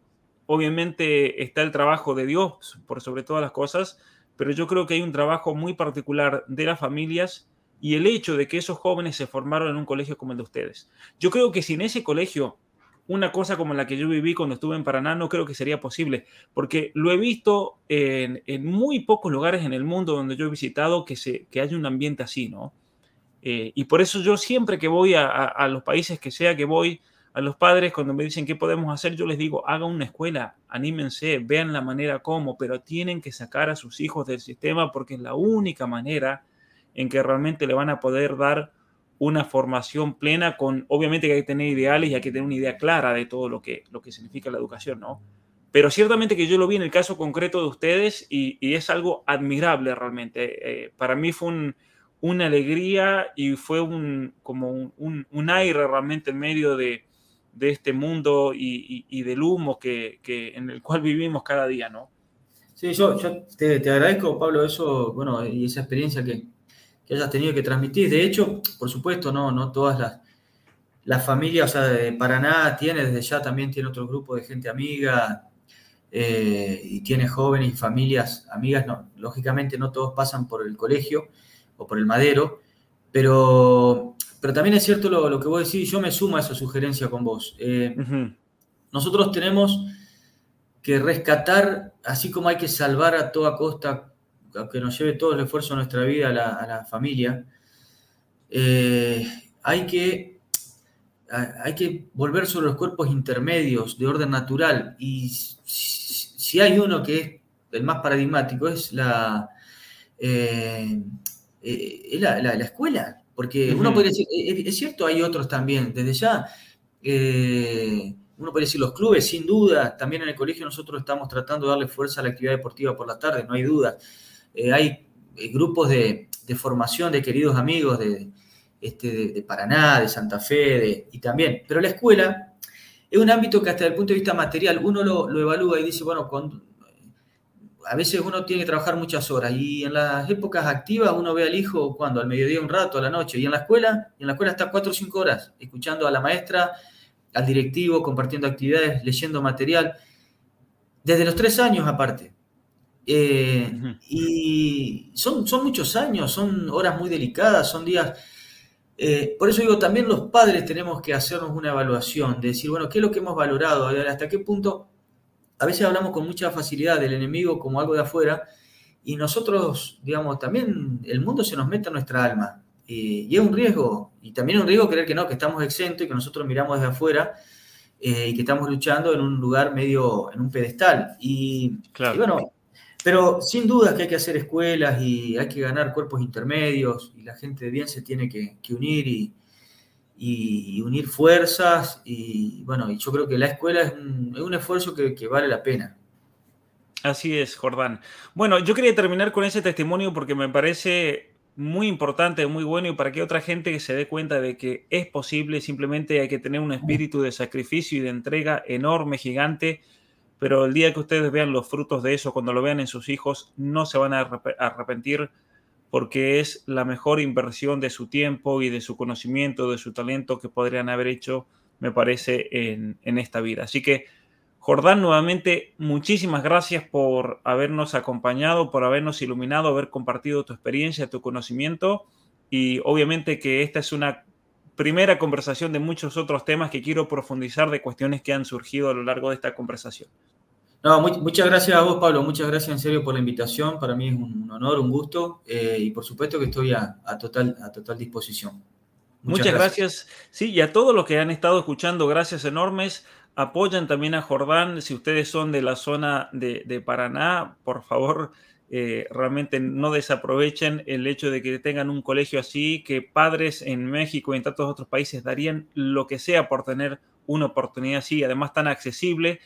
[SPEAKER 1] obviamente, está el trabajo de Dios por sobre todas las cosas, pero yo creo que hay un trabajo muy particular de las familias y el hecho de que esos jóvenes se formaron en un colegio como el de ustedes. Yo creo que sin ese colegio, una cosa como la que yo viví cuando estuve en Paraná, no creo que sería posible, porque lo he visto en, muy pocos lugares en el mundo donde yo he visitado que, se, que haya un ambiente así, ¿no? Eh, y por eso yo siempre que voy a, los países que sea que voy, a los padres cuando me dicen qué podemos hacer, yo les digo, hagan una escuela, anímense, vean la manera cómo, pero tienen que sacar a sus hijos del sistema porque es la única manera en que realmente le van a poder dar una formación plena con, obviamente que hay que tener ideales y hay que tener una idea clara de todo lo que, lo que significa la educación, ¿no? Pero ciertamente que yo lo vi en el caso concreto de ustedes y, es algo admirable realmente. Eh, para mí fue una alegría y fue un, como un, aire realmente en medio de, este mundo y, del humo que, en el cual vivimos cada día, ¿no?
[SPEAKER 2] Sí, yo, te, te, agradezco, Pablo, eso, bueno, y esa experiencia que, que hayas tenido que transmitir. De hecho, por supuesto, no, no todas las, las familias, o sea, de Paraná tiene, desde ya también tiene otro grupo de gente amiga eh, y tiene jóvenes y familias amigas. No, lógicamente no todos pasan por el colegio o por el madero, pero, pero también es cierto lo, que vos decís, yo me sumo a esa sugerencia con vos. Eh, nosotros tenemos que rescatar, así como hay que salvar a toda costa aunque nos lleve todo el esfuerzo de nuestra vida a la, familia, eh, hay, que, hay que volver sobre los cuerpos intermedios de orden natural. Y si, hay uno que es el más paradigmático, es la, eh, eh, la, escuela. Porque uno podría decir, es, cierto, hay otros también, desde ya uno puede decir los clubes, sin duda, también en el colegio nosotros estamos tratando de darle fuerza a la actividad deportiva por la tarde, no hay duda. Eh, hay eh, grupos de, formación de queridos amigos de, este, de, Paraná, de Santa Fe, y también, pero la escuela es un ámbito que hasta el punto de vista material uno lo, evalúa y dice, bueno, a veces uno tiene que trabajar muchas horas y en las épocas activas uno ve al hijo cuando, al mediodía un rato, a la noche, y en la escuela, y en la escuela está cuatro o cinco horas, escuchando a la maestra, al directivo, compartiendo actividades, leyendo material, desde los tres años aparte. Eh, y son, son muchos años, son horas muy delicadas, son días... Eh, por eso digo, también los padres tenemos que hacernos una evaluación, de decir, bueno, ¿qué es lo que hemos valorado? ¿Hasta qué punto? A veces hablamos con mucha facilidad del enemigo como algo de afuera y nosotros, digamos, también el mundo se nos mete en nuestra alma. y es un riesgo, y también es un riesgo creer que no, que estamos exentos y que nosotros miramos desde afuera eh, y que estamos luchando en un lugar medio, en un pedestal. Y, claro. y bueno, pero sin duda que hay que hacer escuelas y hay que ganar cuerpos intermedios y la gente de bien se tiene que, unir y, unir fuerzas. Y bueno, y yo creo que la escuela es un, esfuerzo que, vale la pena.
[SPEAKER 1] Así es, Jordán. Bueno, yo quería terminar con ese testimonio porque me parece muy importante, muy bueno y para que otra gente se dé cuenta de que es posible, simplemente hay que tener un espíritu de sacrificio y de entrega enorme, gigante pero el día que ustedes vean los frutos de eso, cuando lo vean en sus hijos, no se van a arrepentir porque es la mejor inversión de su tiempo y de su conocimiento, de su talento que podrían haber hecho, me parece, en, esta vida. Así que, Jordán, nuevamente, muchísimas gracias por habernos acompañado, por habernos iluminado, haber compartido tu experiencia, tu conocimiento y obviamente que esta es una primera conversación de muchos otros temas que quiero profundizar de cuestiones que han surgido a lo largo de esta conversación.
[SPEAKER 2] No, muchas gracias a vos, Pablo. Muchas gracias en serio por la invitación. Para mí es un, honor, un gusto eh, y por supuesto que estoy a, total, a total disposición.
[SPEAKER 1] Muchas, gracias. Sí, y a todos los que han estado escuchando, gracias enormes. Apoyan también a Jordán. Si ustedes son de la zona de, Paraná, por favor, eh, realmente no desaprovechen el hecho de que tengan un colegio así, que padres en México y en tantos otros países darían lo que sea por tener una oportunidad así, además tan accesible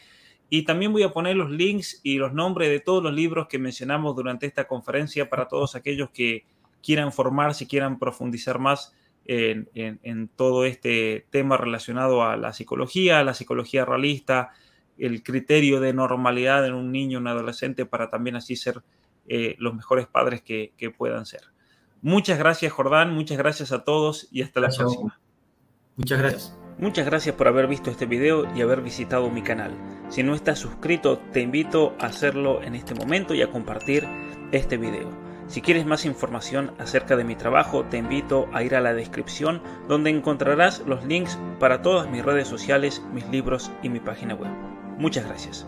[SPEAKER 1] y también voy a poner los links y los nombres de todos los libros que mencionamos durante esta conferencia para todos aquellos que quieran formarse, quieran profundizar más en, todo este tema relacionado a la psicología, la psicología realista, el criterio de normalidad en un niño, un adolescente, para también así ser eh, los mejores padres que, puedan ser. Muchas gracias, Jordán, muchas gracias a todos y hasta la próxima.
[SPEAKER 2] Muchas gracias.
[SPEAKER 1] Muchas gracias por haber visto este video y haber visitado mi canal. Si no estás suscrito, te invito a hacerlo en este momento y a compartir este video. Si quieres más información acerca de mi trabajo, te invito a ir a la descripción donde encontrarás los links para todas mis redes sociales, mis libros y mi página web. Muchas gracias.